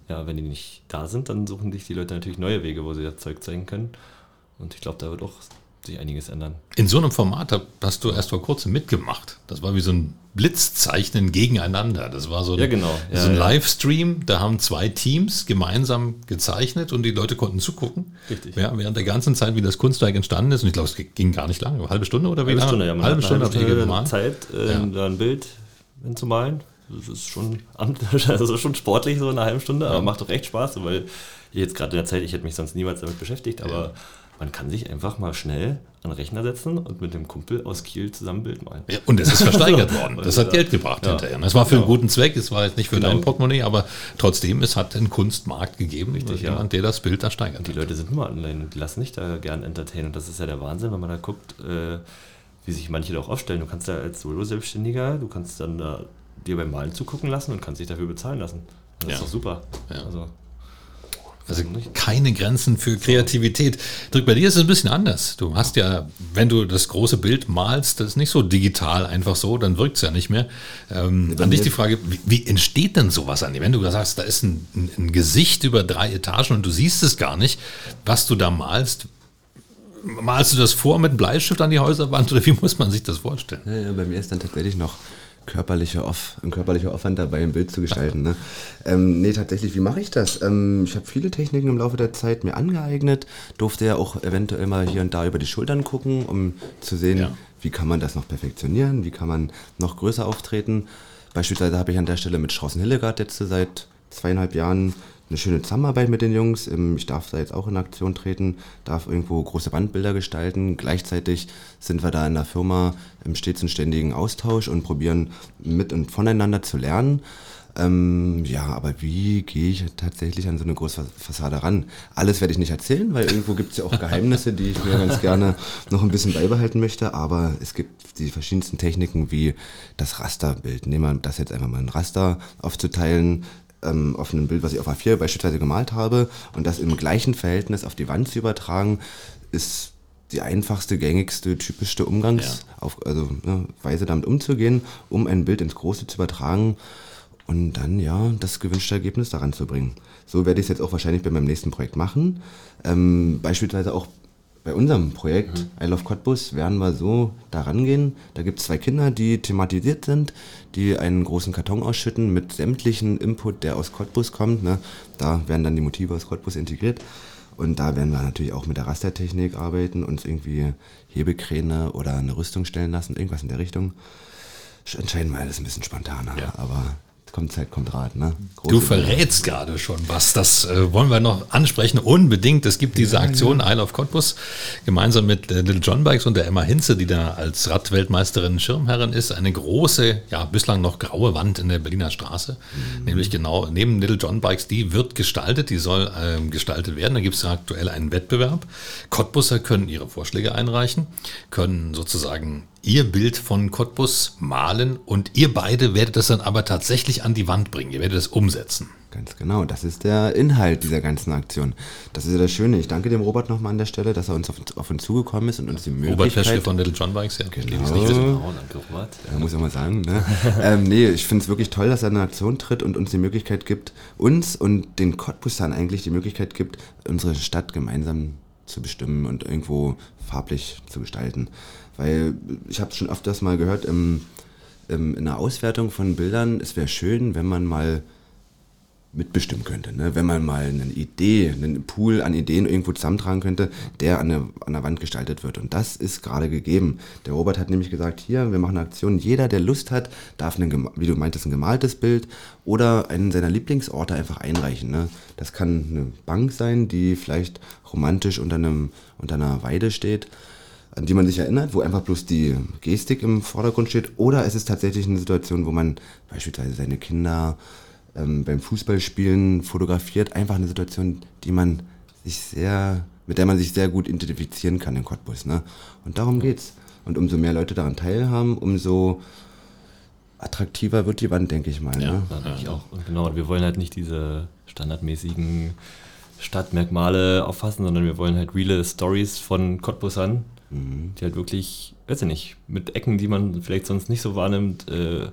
Ja, wenn die nicht da sind, dann suchen sich die Leute natürlich neue Wege, wo sie das Zeug zeigen können. Und ich glaube, da wird auch sich einiges ändern. In so einem Format hast du erst vor kurzem mitgemacht. Das war wie so ein Blitzzeichnen gegeneinander. Das war so ein, Ja, genau. Ja, so ein ja. Livestream. Da haben zwei Teams gemeinsam gezeichnet und die Leute konnten zugucken. Richtig. Während der ganzen Zeit, wie das Kunstwerk entstanden ist. Und ich glaube, es ging gar nicht lange. Eine halbe Stunde oder wie Halbe lange? Stunde, ja. Man halbe hat Stunde halbe gemalt. Zeit, äh, ein Bild hinzumalen. Das ist schon, also schon sportlich, so in einer halben Stunde, aber macht doch echt Spaß, weil jetzt gerade in der Zeit, ich hätte mich sonst niemals damit beschäftigt, aber man kann sich einfach mal schnell an den Rechner setzen und mit dem Kumpel aus Kiel zusammen Bild malen. Ja, und es ist versteigert worden. Das hat. Geld gebracht Ja. hinterher. Es war für einen Genau. guten Zweck, es war jetzt nicht für Genau. dein Portemonnaie, aber trotzdem, es hat einen Kunstmarkt gegeben. Richtig, ja. jemand, der das Bild ersteigert Und die hat. Leute sind immer online und die lassen sich da gern entertainen. Und das ist ja der Wahnsinn, wenn man da guckt, äh, wie sich manche da auch aufstellen. Du kannst ja als Solo-Selbstständiger, du kannst dann da dir beim Malen zugucken lassen und kannst dich dafür bezahlen lassen. Das Ja. ist doch super. Ja. Also, Also keine Grenzen für Kreativität. Dirk, bei dir ist es ein bisschen anders. Du hast ja, wenn du das große Bild malst, das ist nicht so digital einfach so, dann wirkt es ja nicht mehr. Ähm, an dich die Frage, wie, wie entsteht denn sowas an dir? Wenn du sagst, da ist ein, ein, Gesicht über drei Etagen und du siehst es gar nicht, was du da malst, malst du das vor mit Bleistift an die Häuserwand oder wie muss man sich das vorstellen? Ja, ja, bei mir ist dann tatsächlich noch körperlicher Off, ein körperlicher Aufwand dabei, ein Bild zu gestalten. Ne? Ähm, nee, tatsächlich, wie mache ich das? Ähm, ich habe viele Techniken im Laufe der Zeit mir angeeignet, durfte ja auch eventuell mal hier und da über die Schultern gucken, um zu sehen, Ja. wie kann man das noch perfektionieren, wie kann man noch größer auftreten. Beispielsweise habe ich an der Stelle mit Straußen Hildegard jetzt seit zweieinhalb Jahren eine schöne Zusammenarbeit mit den Jungs. Ähm, ich darf da jetzt auch in Aktion treten, darf irgendwo große Wandbilder gestalten. Gleichzeitig sind wir da in der Firma im stets und ständigen Austausch und probieren mit und voneinander zu lernen. Ähm, ja, aber wie gehe ich tatsächlich an so eine große Fassade ran? Alles werde ich nicht erzählen, weil irgendwo gibt es ja auch Geheimnisse, die ich mir ganz gerne noch ein bisschen beibehalten möchte. Aber es gibt die verschiedensten Techniken wie das Rasterbild. Nehmen wir das jetzt einfach mal ein Raster aufzuteilen, ähm, auf einem Bild, was ich auf A4 beispielsweise gemalt habe und das im gleichen Verhältnis auf die Wand zu übertragen, ist die einfachste, gängigste, typischste Umgangsweise, ja. also, ne, damit umzugehen, um ein Bild ins Große zu übertragen und dann ja das gewünschte Ergebnis daran zu bringen. So werde ich es jetzt auch wahrscheinlich bei meinem nächsten Projekt machen. Ähm, beispielsweise auch bei unserem Projekt mhm. I Love Cottbus werden wir so da rangehen. Da gibt es zwei Kinder, die thematisiert sind, die einen großen Karton ausschütten mit sämtlichen Input, der aus Cottbus kommt. Ne? Da werden dann die Motive aus Cottbus integriert. Und da werden wir natürlich auch mit der Rastertechnik arbeiten, uns irgendwie Hebekräne oder eine Rüstung stellen lassen, irgendwas in der Richtung. Entscheiden wir alles ein bisschen spontaner, ja. aber kommt Zeit, kommt Rat. Ne? du verrätst gerade schon was. Das äh, wollen wir noch ansprechen. Unbedingt. Es gibt diese ja, Aktion ja. Isle of Cottbus gemeinsam mit äh, Little John Bikes und der Emma Hinze, die da als Radweltmeisterin Schirmherrin ist. Eine große, ja, bislang noch graue Wand in der Berliner Straße. Mhm. Nämlich genau neben Little John Bikes. Die wird gestaltet, die soll äh, gestaltet werden. Da gibt es aktuell einen Wettbewerb. Cottbusser können ihre Vorschläge einreichen, können sozusagen ihr Bild von Cottbus malen und ihr beide werdet es dann aber tatsächlich an die Wand bringen. Ihr werdet es umsetzen. Ganz genau, das ist der Inhalt dieser ganzen Aktion. Das ist ja das Schöne. Ich danke dem Robert nochmal an der Stelle, dass er uns auf, auf uns zugekommen ist und uns die Möglichkeit... Robert Feschke von Little John Bikes, ja. Genau. Nicht genau, danke Robert. Ja, muss ich mal sagen. Ne? ähm, nee, ich finde es wirklich toll, dass er in eine Aktion tritt und uns die Möglichkeit gibt, uns und den Cottbusern eigentlich die Möglichkeit gibt, unsere Stadt gemeinsam zu bestimmen und irgendwo farblich zu gestalten. Weil ich habe schon öfters mal gehört im, im, in der Auswertung von Bildern, es wäre schön, wenn man mal mitbestimmen könnte. Ne? Wenn man mal eine Idee, einen Pool an Ideen irgendwo zusammentragen könnte, der an der, an der Wand gestaltet wird. Und das ist gerade gegeben. Der Robert hat nämlich gesagt, hier, wir machen eine Aktion, jeder, der Lust hat, darf, ein, wie du meintest, ein gemaltes Bild oder einen seiner Lieblingsorte einfach einreichen. Ne? Das kann eine Bank sein, die vielleicht romantisch unter, einem, unter einer Weide steht an die man sich erinnert, wo einfach bloß die Gestik im Vordergrund steht, oder es ist tatsächlich eine Situation, wo man beispielsweise seine Kinder ähm, beim Fußballspielen fotografiert, einfach eine Situation, die man sich sehr, mit der man sich sehr gut identifizieren kann in Cottbus. Ne? Und darum geht's. Und umso mehr Leute daran teilhaben, umso attraktiver wird die Wand, denke ich mal. Ja, ne? denke ich auch. Und genau, und wir wollen halt nicht diese standardmäßigen Stadtmerkmale auffassen, sondern wir wollen halt reale Stories von Cottbusern Mhm. Die halt wirklich, weiß ich nicht, mit Ecken, die man vielleicht sonst nicht so wahrnimmt, äh,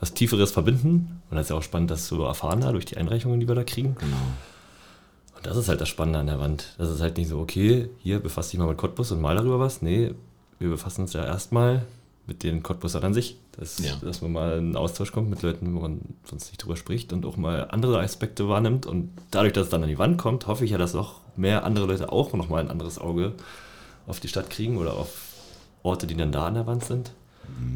was Tieferes verbinden. Und das ist ja auch spannend, das zu erfahren da durch die Einreichungen, die wir da kriegen. Genau. Und das ist halt das Spannende an der Wand. Das ist halt nicht so, okay, hier befasst dich mal mit Cottbus und mal darüber was. Nee, wir befassen uns ja erstmal mit den Cottbusern an sich. Dass, ja. dass man mal in Austausch kommt mit Leuten, wo man sonst nicht drüber spricht und auch mal andere Aspekte wahrnimmt. Und dadurch, dass es dann an die Wand kommt, hoffe ich ja, dass auch mehr andere Leute auch nochmal ein anderes Auge auf die Stadt kriegen oder auf Orte, die dann da an der Wand sind.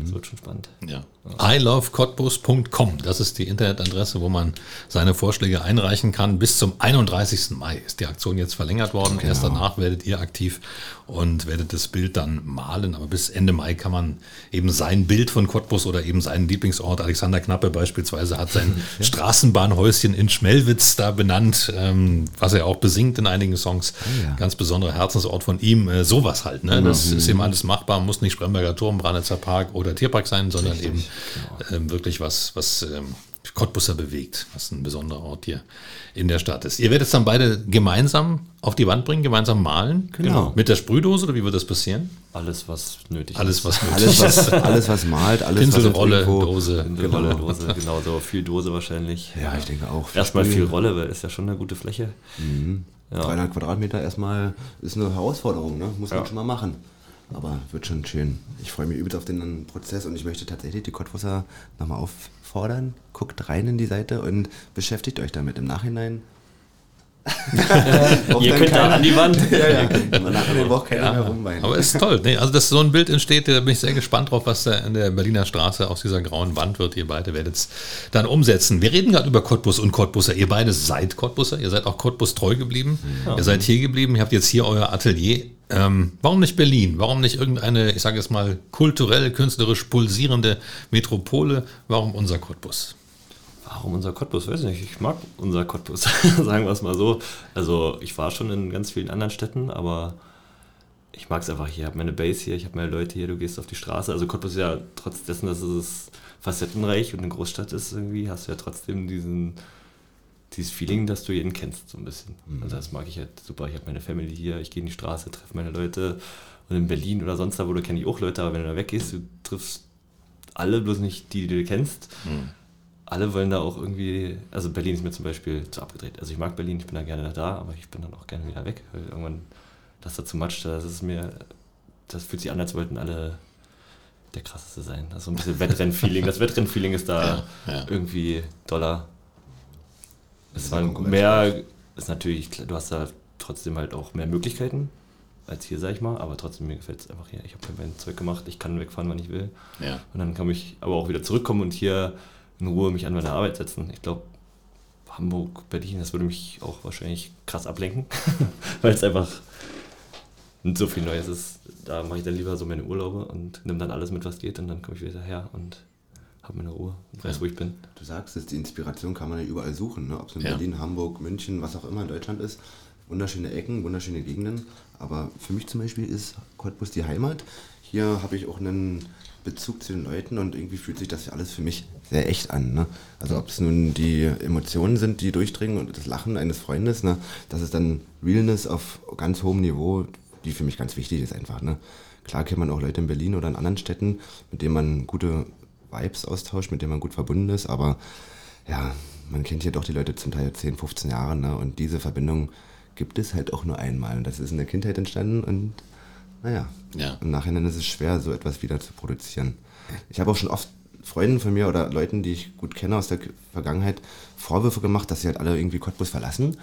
Das wird schon spannend. Ja. ilovecottbus.com, das ist die Internetadresse, wo man seine Vorschläge einreichen kann. Bis zum 31. Mai ist die Aktion jetzt verlängert worden. Genau. Erst danach werdet ihr aktiv und werdet das Bild dann malen. Aber bis Ende Mai kann man eben sein Bild von Cottbus oder eben seinen Lieblingsort, Alexander Knappe beispielsweise, hat sein ja. Straßenbahnhäuschen in Schmelwitz da benannt, ähm, was er auch besingt in einigen Songs. Oh ja. Ganz besonderer Herzensort von ihm. Äh, sowas halt. Ne? Das mhm. ist eben alles machbar, muss nicht Spremberger Turm, Branitzer Park oder Tierpark sein, sondern Richtig. eben genau. äh, wirklich was, was ähm, Cottbusser bewegt, was ein besonderer Ort hier in der Stadt ist. Ihr werdet es dann beide gemeinsam auf die Wand bringen, gemeinsam malen? Genau. Mit der Sprühdose oder wie wird das passieren? Alles, was nötig alles, Was nötig alles, was Alles, was malt, alles, Pinsel, was Rolle, Dose. Pinsel, Rolle, Dose, genau so. Viel Dose wahrscheinlich. Ja, ich denke auch. Erstmal viel Rolle, weil ist ja schon eine gute Fläche. Mhm. Ja. 300 Quadratmeter erstmal ist eine Herausforderung, ne? muss man ja. schon mal machen. Aber wird schon schön. Ich freue mich übelst auf den Prozess und ich möchte tatsächlich die Cottbusser nochmal auffordern. Guckt rein in die Seite und beschäftigt euch damit. Im Nachhinein Ihr könnt da an die Wand. ja, ja. Man nachher den braucht keiner mehr rumweinen. Aber ist toll. Nee, also, dass so ein Bild entsteht, da bin ich sehr gespannt drauf, was da in der Berliner Straße aus dieser grauen Wand wird. Ihr beide werdet es dann umsetzen. Wir reden gerade über Cottbus und Cottbuser. Ihr beide seid Cottbuser. Ihr seid auch Cottbus treu geblieben. Ja. Ihr seid hier geblieben. Ihr habt jetzt hier euer Atelier. Ähm, warum nicht Berlin? Warum nicht irgendeine, ich sage es mal, kulturell, künstlerisch pulsierende Metropole? Warum unser Cottbus? Warum unser Cottbus? Weiß ich nicht. Ich mag unser Cottbus, sagen wir es mal so. Also ich war schon in ganz vielen anderen Städten, aber ich mag es einfach hier. Ich habe meine Base hier, ich habe meine Leute hier, du gehst auf die Straße. Also Cottbus ist ja trotz dessen, dass es facettenreich und eine Großstadt ist irgendwie, hast du ja trotzdem diesen, dieses Feeling, dass du jeden kennst, so ein bisschen. Also das mag ich halt super. Ich habe meine Family hier, ich gehe in die Straße, treffe meine Leute. Und in Berlin oder sonst da, wo du kenne ich auch Leute, aber wenn du da weggehst, du triffst alle, bloß nicht die, die du kennst. Alle wollen da auch irgendwie, also Berlin ist mir zum Beispiel zu abgedreht. Also ich mag Berlin, ich bin da gerne da, aber ich bin dann auch gerne wieder weg, weil irgendwann das da zu matcht, das ist mir, das fühlt sich an, als wollten alle der krasseste sein. Das ist so ein bisschen Wettrennen-Feeling. Das Wettrennen-Feeling ist da ja. irgendwie doller. Es war Konkurrenz. mehr, ist natürlich, du hast da trotzdem halt auch mehr Möglichkeiten als hier, sag ich mal, aber trotzdem mir gefällt es einfach hier. Ich habe mein Zeug gemacht, ich kann wegfahren, wann ich will. Ja. Und dann kann ich aber auch wieder zurückkommen und hier in Ruhe mich an meine Arbeit setzen. Ich glaube, Hamburg, Berlin, das würde mich auch wahrscheinlich krass ablenken, weil es einfach so viel Neues ist. Da mache ich dann lieber so meine Urlaube und nehme dann alles mit, was geht und dann komme ich wieder her und habe meine Ruhe und weiß, wo ich bin. Du sagst es, die Inspiration kann man ja überall suchen, ne? ob es in Ja. Berlin, Hamburg, München, was auch immer in Deutschland ist. Wunderschöne Ecken, wunderschöne Gegenden. Aber für mich zum Beispiel ist Cottbus die Heimat. Hier habe ich auch einen Bezug zu den Leuten und irgendwie fühlt sich das alles für mich sehr echt an. Ne? Also ob es nun die Emotionen sind, die durchdringen und das Lachen eines Freundes, ne? das ist dann Realness auf ganz hohem Niveau, die für mich ganz wichtig ist einfach. Ne? Klar kennt man auch Leute in Berlin oder in anderen Städten, mit denen man gute Vibes austauscht, mit denen man gut verbunden ist, aber ja, man kennt hier doch die Leute zum Teil 10, 15 Jahre ne? und diese Verbindung gibt es halt auch nur einmal und das ist in der Kindheit entstanden und naja, Ja. im Nachhinein ist es schwer, so etwas wieder zu produzieren. Ich habe auch schon oft Freunden von mir oder Leuten, die ich gut kenne aus der Vergangenheit, Vorwürfe gemacht, dass sie halt alle irgendwie Cottbus verlassen.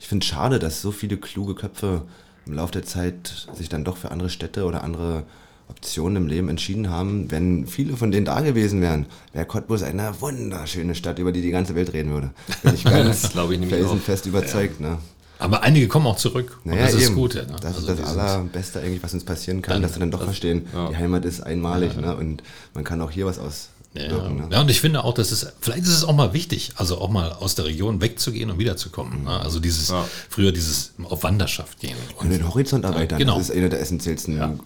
Ich finde es schade, dass so viele kluge Köpfe im Laufe der Zeit sich dann doch für andere Städte oder andere Optionen im Leben entschieden haben. Wenn viele von denen da gewesen wären, wäre Cottbus eine wunderschöne Stadt, über die die ganze Welt reden würde. Bin ich ganz Das glaube ich nämlich auch. felsenfest überzeugt. Ne? Aber einige kommen auch zurück. Naja, das ist eben. gut. Ja, ne? Das Also ist das Allerbeste eigentlich, was uns passieren kann, Dann- dass wir dann doch verstehen, ja. die Heimat ist einmalig ne? und man kann auch hier was Ja, auswirken. Ne? ja, und ich finde auch, dass es, vielleicht ist es auch mal wichtig, also auch mal aus der Region wegzugehen und wiederzukommen. Ne? Also dieses, Ja. früher dieses auf Wanderschaft gehen. Und den Horizont erweitern, genau. das ist eine der essentiellsten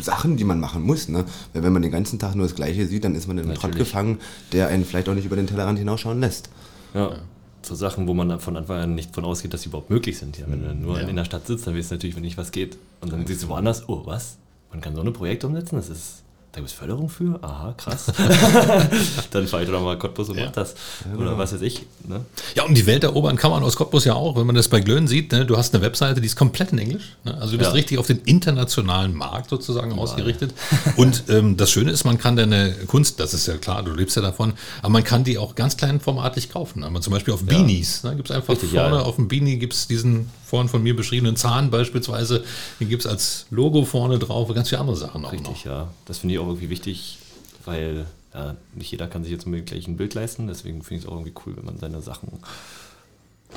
Sachen, die man machen muss. Ne? Weil wenn man den ganzen Tag nur das Gleiche sieht, dann ist man in einem Trott gefangen, der einen vielleicht auch nicht über den Tellerrand hinausschauen lässt. Ja. So Sachen, wo man von Anfang an nicht von ausgeht, dass sie überhaupt möglich sind. Ja, wenn du nur Ja. in der Stadt sitzt, dann weißt du natürlich, wenn nicht was geht. Und dann siehst du woanders, oh, was? Man kann so eine Projekte umsetzen? Das ist, da gibt es Förderung für? Aha, krass. dann fahre ich doch mal Cottbus und Ja. mach das. Oder was weiß ich. Ne? Ja, und die Welt erobern kann man aus Cottbus ja auch, wenn man das bei Glöhn sieht. Ne? Du hast eine Webseite, die ist komplett in Englisch. Ne? Also du bist Ja. richtig auf den internationalen Markt sozusagen ausgerichtet. Und ähm, das Schöne ist, man kann deine Kunst, das ist ja klar, du lebst ja davon, aber man kann die auch ganz kleinformatig kaufen. Aber zum Beispiel auf Beanies. Ne? Gibt es einfach Richtig, vorne ja. auf dem Beanie gibt es diesen vorhin von mir beschriebenen Zahn beispielsweise. Den gibt es als Logo vorne drauf und ganz viele andere Sachen auch Richtig, noch. ja. Das finde ich auch irgendwie wichtig, weil ja, nicht jeder kann sich jetzt unbedingt gleich ein Bild leisten. Deswegen finde ich es auch irgendwie cool, wenn man seine Sachen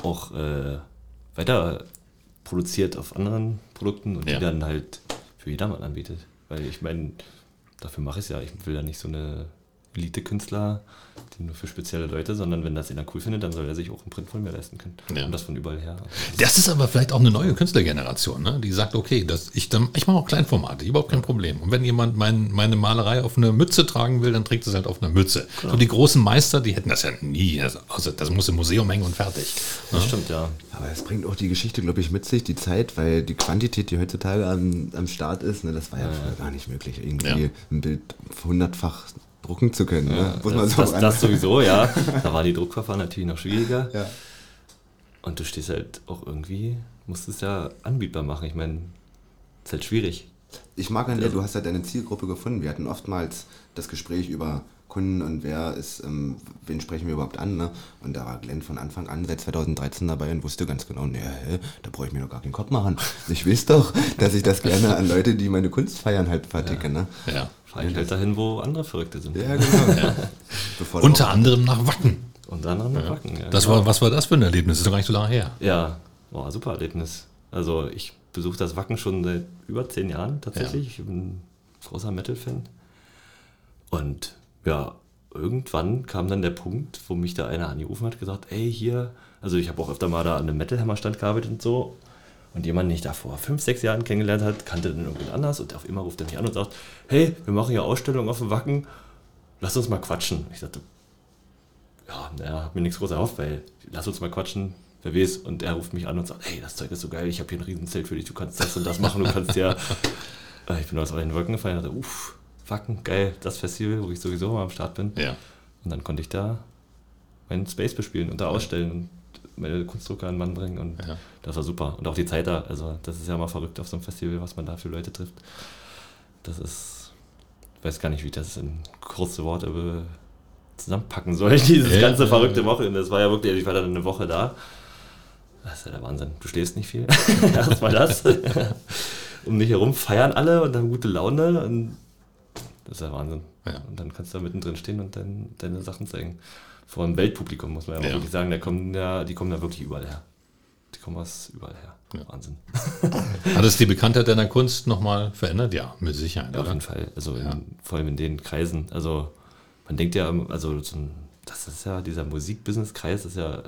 auch äh, weiter produziert auf anderen Produkten und Ja. die dann halt für jedermann anbietet. Weil ich meine, dafür mache ich es ja. Ich will ja nicht so eine Elite-Künstler, die nur für spezielle Leute, sondern wenn das einer cool findet, dann soll er sich auch einen Print von mir leisten können. Ja. Und das von überall her. Das ist aber vielleicht auch eine neue Künstlergeneration, ne? die sagt, okay, das, ich, dann- ich mache auch Kleinformate, überhaupt kein Problem. Und wenn jemand mein, meine Malerei auf eine Mütze tragen will, dann trägt es halt auf einer Mütze. So die großen Meister, die hätten das ja nie. Also, also das muss im Museum hängen und fertig. Ne? Das stimmt, ja. Aber es bringt auch die Geschichte, glaube ich, mit sich, die Zeit, weil die Quantität, die heutzutage am, am Start ist, ne, das war ja früher gar nicht möglich, irgendwie Ja. ein Bild hundertfach drucken zu können. Ne? Muss man das, so das, sowieso, ja. Da war die Druckverfahren natürlich noch schwieriger. Ja. Und du stehst halt auch irgendwie, musst es ja anbietbar machen. Ich meine, ist halt schwierig. Ich mag an dir, du hast ja deine Zielgruppe gefunden. Wir hatten oftmals das Gespräch über Kunden und wer ist, ähm, wen sprechen wir überhaupt an. Ne? Und da war Glenn von Anfang an seit 2013 dabei und wusste ganz genau, hä, da brauche ich mir doch gar keinen Kopf machen. Ich weiß doch, dass ich das gerne an Leute, die meine Kunst feiern, halt verticke. Ne? Ja. Fahre ich halt dahin, wo andere Verrückte sind. Ja, genau. Du Unter anderem nach Wacken. Unter anderem mit Wacken. Ja, Das genau. war, was war das für ein Erlebnis? ist doch gar nicht so lange her. Ja, war ein super Erlebnis. Also ich besuche das Wacken schon seit über zehn Jahren tatsächlich. Ich bin ein großer Metal-Fan. Und ja, irgendwann kam dann der Punkt, wo mich da einer angerufen hat, gesagt, ey, hier, also ich habe auch öfter mal da an einem Metal-Hammer-Stand gearbeitet und so. Und jemand, den ich da vor fünf, sechs Jahren kennengelernt hat, kannte dann irgendwen anders und auf immer ruft er mich an und sagt, hey, wir machen ja Ausstellung auf dem Wacken, lass uns mal quatschen. Ich dachte, ja, naja, hab mir nichts groß erhofft, weil lass uns mal quatschen, wer weiß. Und er ruft mich an und sagt, hey, das Zeug ist so geil, ich habe hier ein Riesenzelt für dich, du kannst das und das machen, du kannst ja. Äh, ich bin aus allen Wolken gefallen und dachte, uff, Wacken, geil, das Festival, wo ich sowieso mal am Start bin. Ja. Und dann konnte ich da meinen Space bespielen und da ausstellen und meine Kunstdrucker an den Mann bringen und Ja. das war super. Und auch die Zeit da, also das ist ja mal verrückt auf so einem Festival, was man da für Leute trifft. Das ist, ich weiß gar nicht, wie ich das in kurze Worte zusammenpacken soll, dieses Ja, ganze verrückte ja. Wochenende. Das war ja wirklich, ich war dann eine Woche da. Das ist ja der Wahnsinn. Du schläfst nicht viel. Erstmal das. um dich herum feiern alle und haben gute Laune. Und das ist ja Wahnsinn. Ja. Und dann kannst du da mittendrin stehen und dann deine Sachen zeigen. Vor einem Weltpublikum, muss man ja, Ja. wirklich sagen. Da kommen ja, die kommen ja wirklich überall her. Die kommen aus überall her. Ja. Wahnsinn. Hat es die Bekanntheit deiner Kunst nochmal verändert? Ja, mit Sicherheit. Ja, auf jeden Fall. Also in, vor allem in den Kreisen. Also man denkt ja, also das ist ja, dieser Musik-Business-Kreis ist ja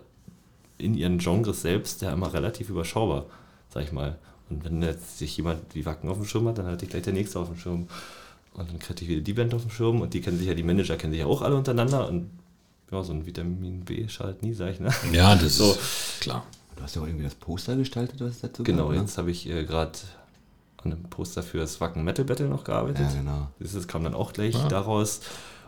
in ihren Genres selbst ja immer relativ überschaubar, sag ich mal. Und wenn jetzt sich jemand wie Wacken auf dem Schirm hat, dann hat ich gleich der nächste auf dem Schirm. Und dann kriege ich wieder die Band auf dem Schirm und die kennen sich ja, die Manager kennen sich ja auch alle untereinander und ja, so ein Vitamin B schadet nie, sag ich, ne? Ja, das So. ist klar. Du hast ja auch irgendwie das Poster gestaltet, was dazu Genau, gab, ne? jetzt habe ich äh, gerade an einem Poster für das Wacken Metal Battle noch gearbeitet. Ja, genau. Das ist- kam dann auch gleich Ah. daraus.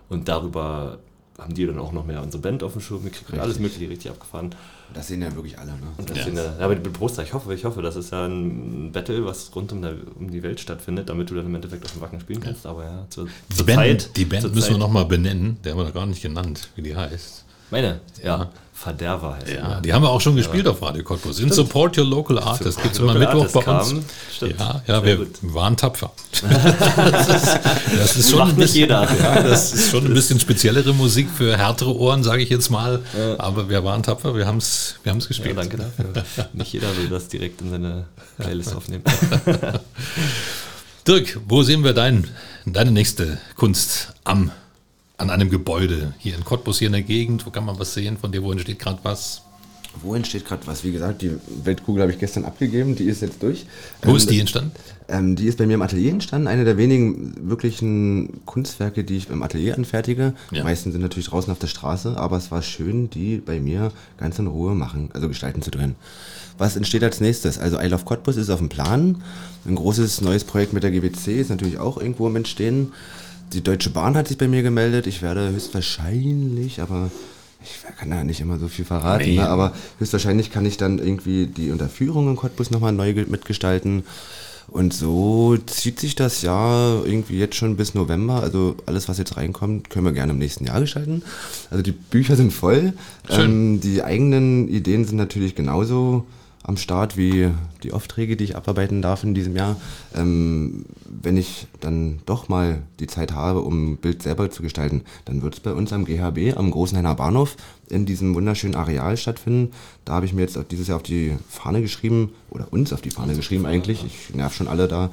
Und darüber haben die dann auch noch mehr unsere Band auf dem Schirm gekriegt alles mögliche richtig abgefahren. Das sehen ja wirklich alle, ne? Und das Ja. sind ja, ja, aber die Poster, ich hoffe, ich hoffe, das ist ja ein Battle, was rund um, der, um die Welt stattfindet, damit du dann im Endeffekt auf dem Wacken spielen kannst. Aber ja, zur, Die zur Band, Zeit. die Band müssen wir Zeit- nochmal benennen. Der haben wir noch gar nicht genannt, wie die heißt. Meine, ja, Ja. Verderber heißt Ja, die haben wir auch schon gespielt auf Radio Cottbus. In Support Your Local Art. Das gibt es immer Mittwoch bei Artist uns. kam. Stimmt. Ja, ja wir gut. waren tapfer. das, ist, das ist schon Macht ein nicht bisschen, jeder. Ja, das ist schon ein bisschen speziellere Musik für härtere Ohren, sage ich jetzt mal. Aber wir waren tapfer, wir haben es wir haben's Ja, gespielt. danke dafür. Nicht jeder will das direkt in seine Playlist aufnehmen. Dirk, wo sehen wir dein, deine nächste Kunst am, an einem Gebäude? Hier in Cottbus, hier in der Gegend, wo kann man was sehen? Von dir, wo entsteht gerade was? Wo entsteht gerade was? Wie gesagt, die Weltkugel habe ich gestern abgegeben, die ist jetzt durch. Wo Ähm, ist die entstanden? Ähm, die ist bei mir im Atelier entstanden, eine der wenigen wirklichen Kunstwerke, die ich im Atelier anfertige. Ja. Die meisten sind natürlich draußen auf der Straße, aber es war schön, die bei mir ganz in Ruhe machen, also gestalten zu können. Was entsteht als nächstes? Also I Love Cottbus ist auf dem Plan. Ein großes neues Projekt mit der GWC ist natürlich auch irgendwo im Entstehen. Die Deutsche Bahn hat sich bei mir gemeldet. Ich werde höchstwahrscheinlich, aber ich kann da nicht immer so viel verraten, Nee. ne? aber höchstwahrscheinlich kann ich dann irgendwie die Unterführung in Cottbus nochmal neu ge- mitgestalten. Und so zieht sich das Jahr irgendwie jetzt schon bis November. Also alles, was jetzt reinkommt, können wir gerne im nächsten Jahr gestalten. Also die Bücher sind voll. Ähm, die eigenen Ideen sind natürlich genauso am Start wie die Aufträge, die ich abarbeiten darf in diesem Jahr. Ähm, wenn ich dann doch mal die Zeit habe, um Bild selber zu gestalten, dann wird es bei uns am GHB, am Großenhainer Bahnhof, in diesem wunderschönen Areal stattfinden. Da habe ich mir jetzt dieses Jahr auf die Fahne geschrieben, oder uns auf die Fahne geschrieben eigentlich, ich nerv schon alle da,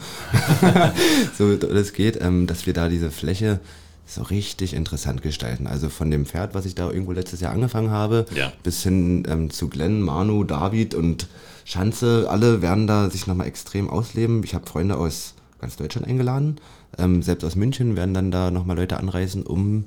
so das geht, ähm, dass wir da diese Fläche so richtig interessant gestalten. Also von dem Pferd, was ich da irgendwo letztes Jahr angefangen habe, Ja. bis hin ähm, zu Glenn, Manu, David und Schanze, alle werden da sich nochmal extrem ausleben. Ich habe Freunde aus ganz Deutschland eingeladen, ähm, selbst aus München werden dann da nochmal Leute anreisen, um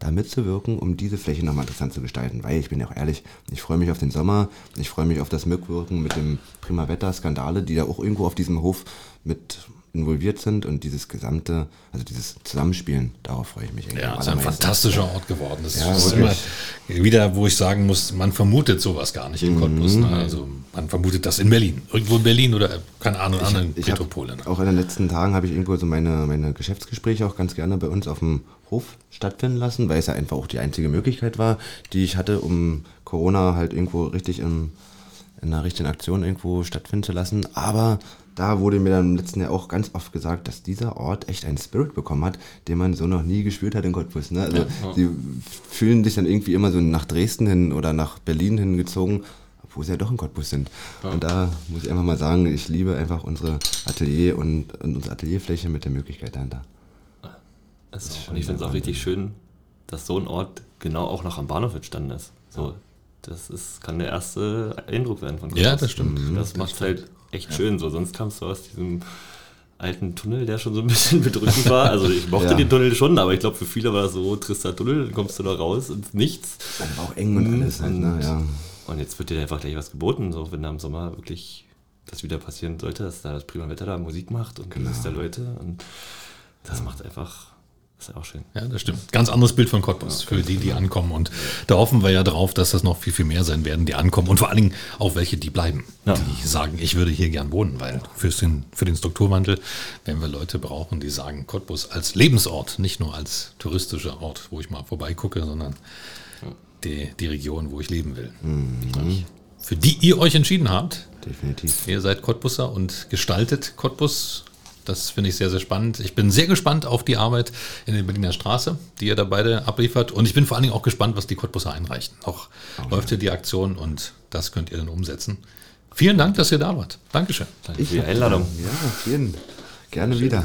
da mitzuwirken, um diese Fläche nochmal interessant zu gestalten. Weil ich bin ja auch ehrlich, ich freue mich auf den Sommer, ich freue mich auf das Mitwirken mit dem Primavera-Skandale, die da auch irgendwo auf diesem Hof mit involviert sind und dieses gesamte, also dieses Zusammenspielen, darauf freue ich mich irgendwie Ja, es ist ein fantastischer Ort geworden. Das Ja, ist wirklich. immer wieder, wo ich sagen muss, man vermutet sowas gar nicht in Cottbus. Ne? Also man vermutet das in Berlin. Irgendwo in Berlin oder, keine Ahnung, anderen Ich hab- Metropolen. Auch in den letzten Tagen habe ich irgendwo so meine, meine Geschäftsgespräche auch ganz gerne bei uns auf dem Hof stattfinden lassen, weil es ja einfach auch die einzige Möglichkeit war, die ich hatte, um Corona halt irgendwo richtig im, in einer richtigen Aktion irgendwo stattfinden zu lassen. Aber da wurde mir dann im letzten Jahr auch ganz oft gesagt, dass dieser Ort echt einen Spirit bekommen hat, den man so noch nie gespürt hat in Cottbus. Ne? Also die fühlen sich dann irgendwie immer so nach Dresden hin oder nach Berlin hingezogen, obwohl sie ja doch in Cottbus sind. Und da muss ich einfach mal sagen, ich liebe einfach unsere Atelier und, und unsere Atelierfläche mit der Möglichkeit dahinter. Also, und ich finde es auch richtig schön, dass so ein Ort genau auch noch am Bahnhof entstanden ist. So, das ist, kann der erste Eindruck werden von Ja, Cottbus. das stimmt. Das macht es halt echt schön. So, sonst kamst du aus diesem alten Tunnel, der schon so ein bisschen bedrückend war. Also ich mochte Ja. den Tunnel schon, aber ich glaube für viele war das so trister Tunnel, dann kommst du da raus ins Nichts. Dann war auch eng und alles halt, ne? Und- Ja. Und jetzt wird dir einfach gleich was geboten, so wenn da im Sommer wirklich das wieder passieren sollte, dass da das prima Wetter da Musik macht und Genau. der Leute. Und das macht einfach, ist ja auch schön. Ja, das stimmt. Ganz anderes Bild von Cottbus für die, die ankommen. Und da hoffen wir ja drauf, dass das noch viel, viel mehr sein werden, die ankommen. Und vor allen Dingen auch welche, die bleiben. Ja. Die sagen, ich würde hier gern wohnen, weil fürs den, für den Strukturwandel werden wir Leute brauchen, die sagen, Cottbus als Lebensort, nicht nur als touristischer Ort, wo ich mal vorbeigucke, sondern die, die Region, wo ich leben will. Für die ihr euch entschieden habt, Definitiv. Ihr seid Cottbusser und gestaltet Cottbus. Das finde ich sehr, sehr spannend. Ich bin sehr gespannt auf die Arbeit in der Berliner Straße, die ihr da beide abliefert. Und ich bin vor allen Dingen auch gespannt, was die Cottbusser einreichen. Noch läuft hier die Aktion und das könnt ihr dann umsetzen. Vielen Dank, dass ihr da wart. Dankeschön. Danke für die Einladung. Ja, jeden. Gerne wieder.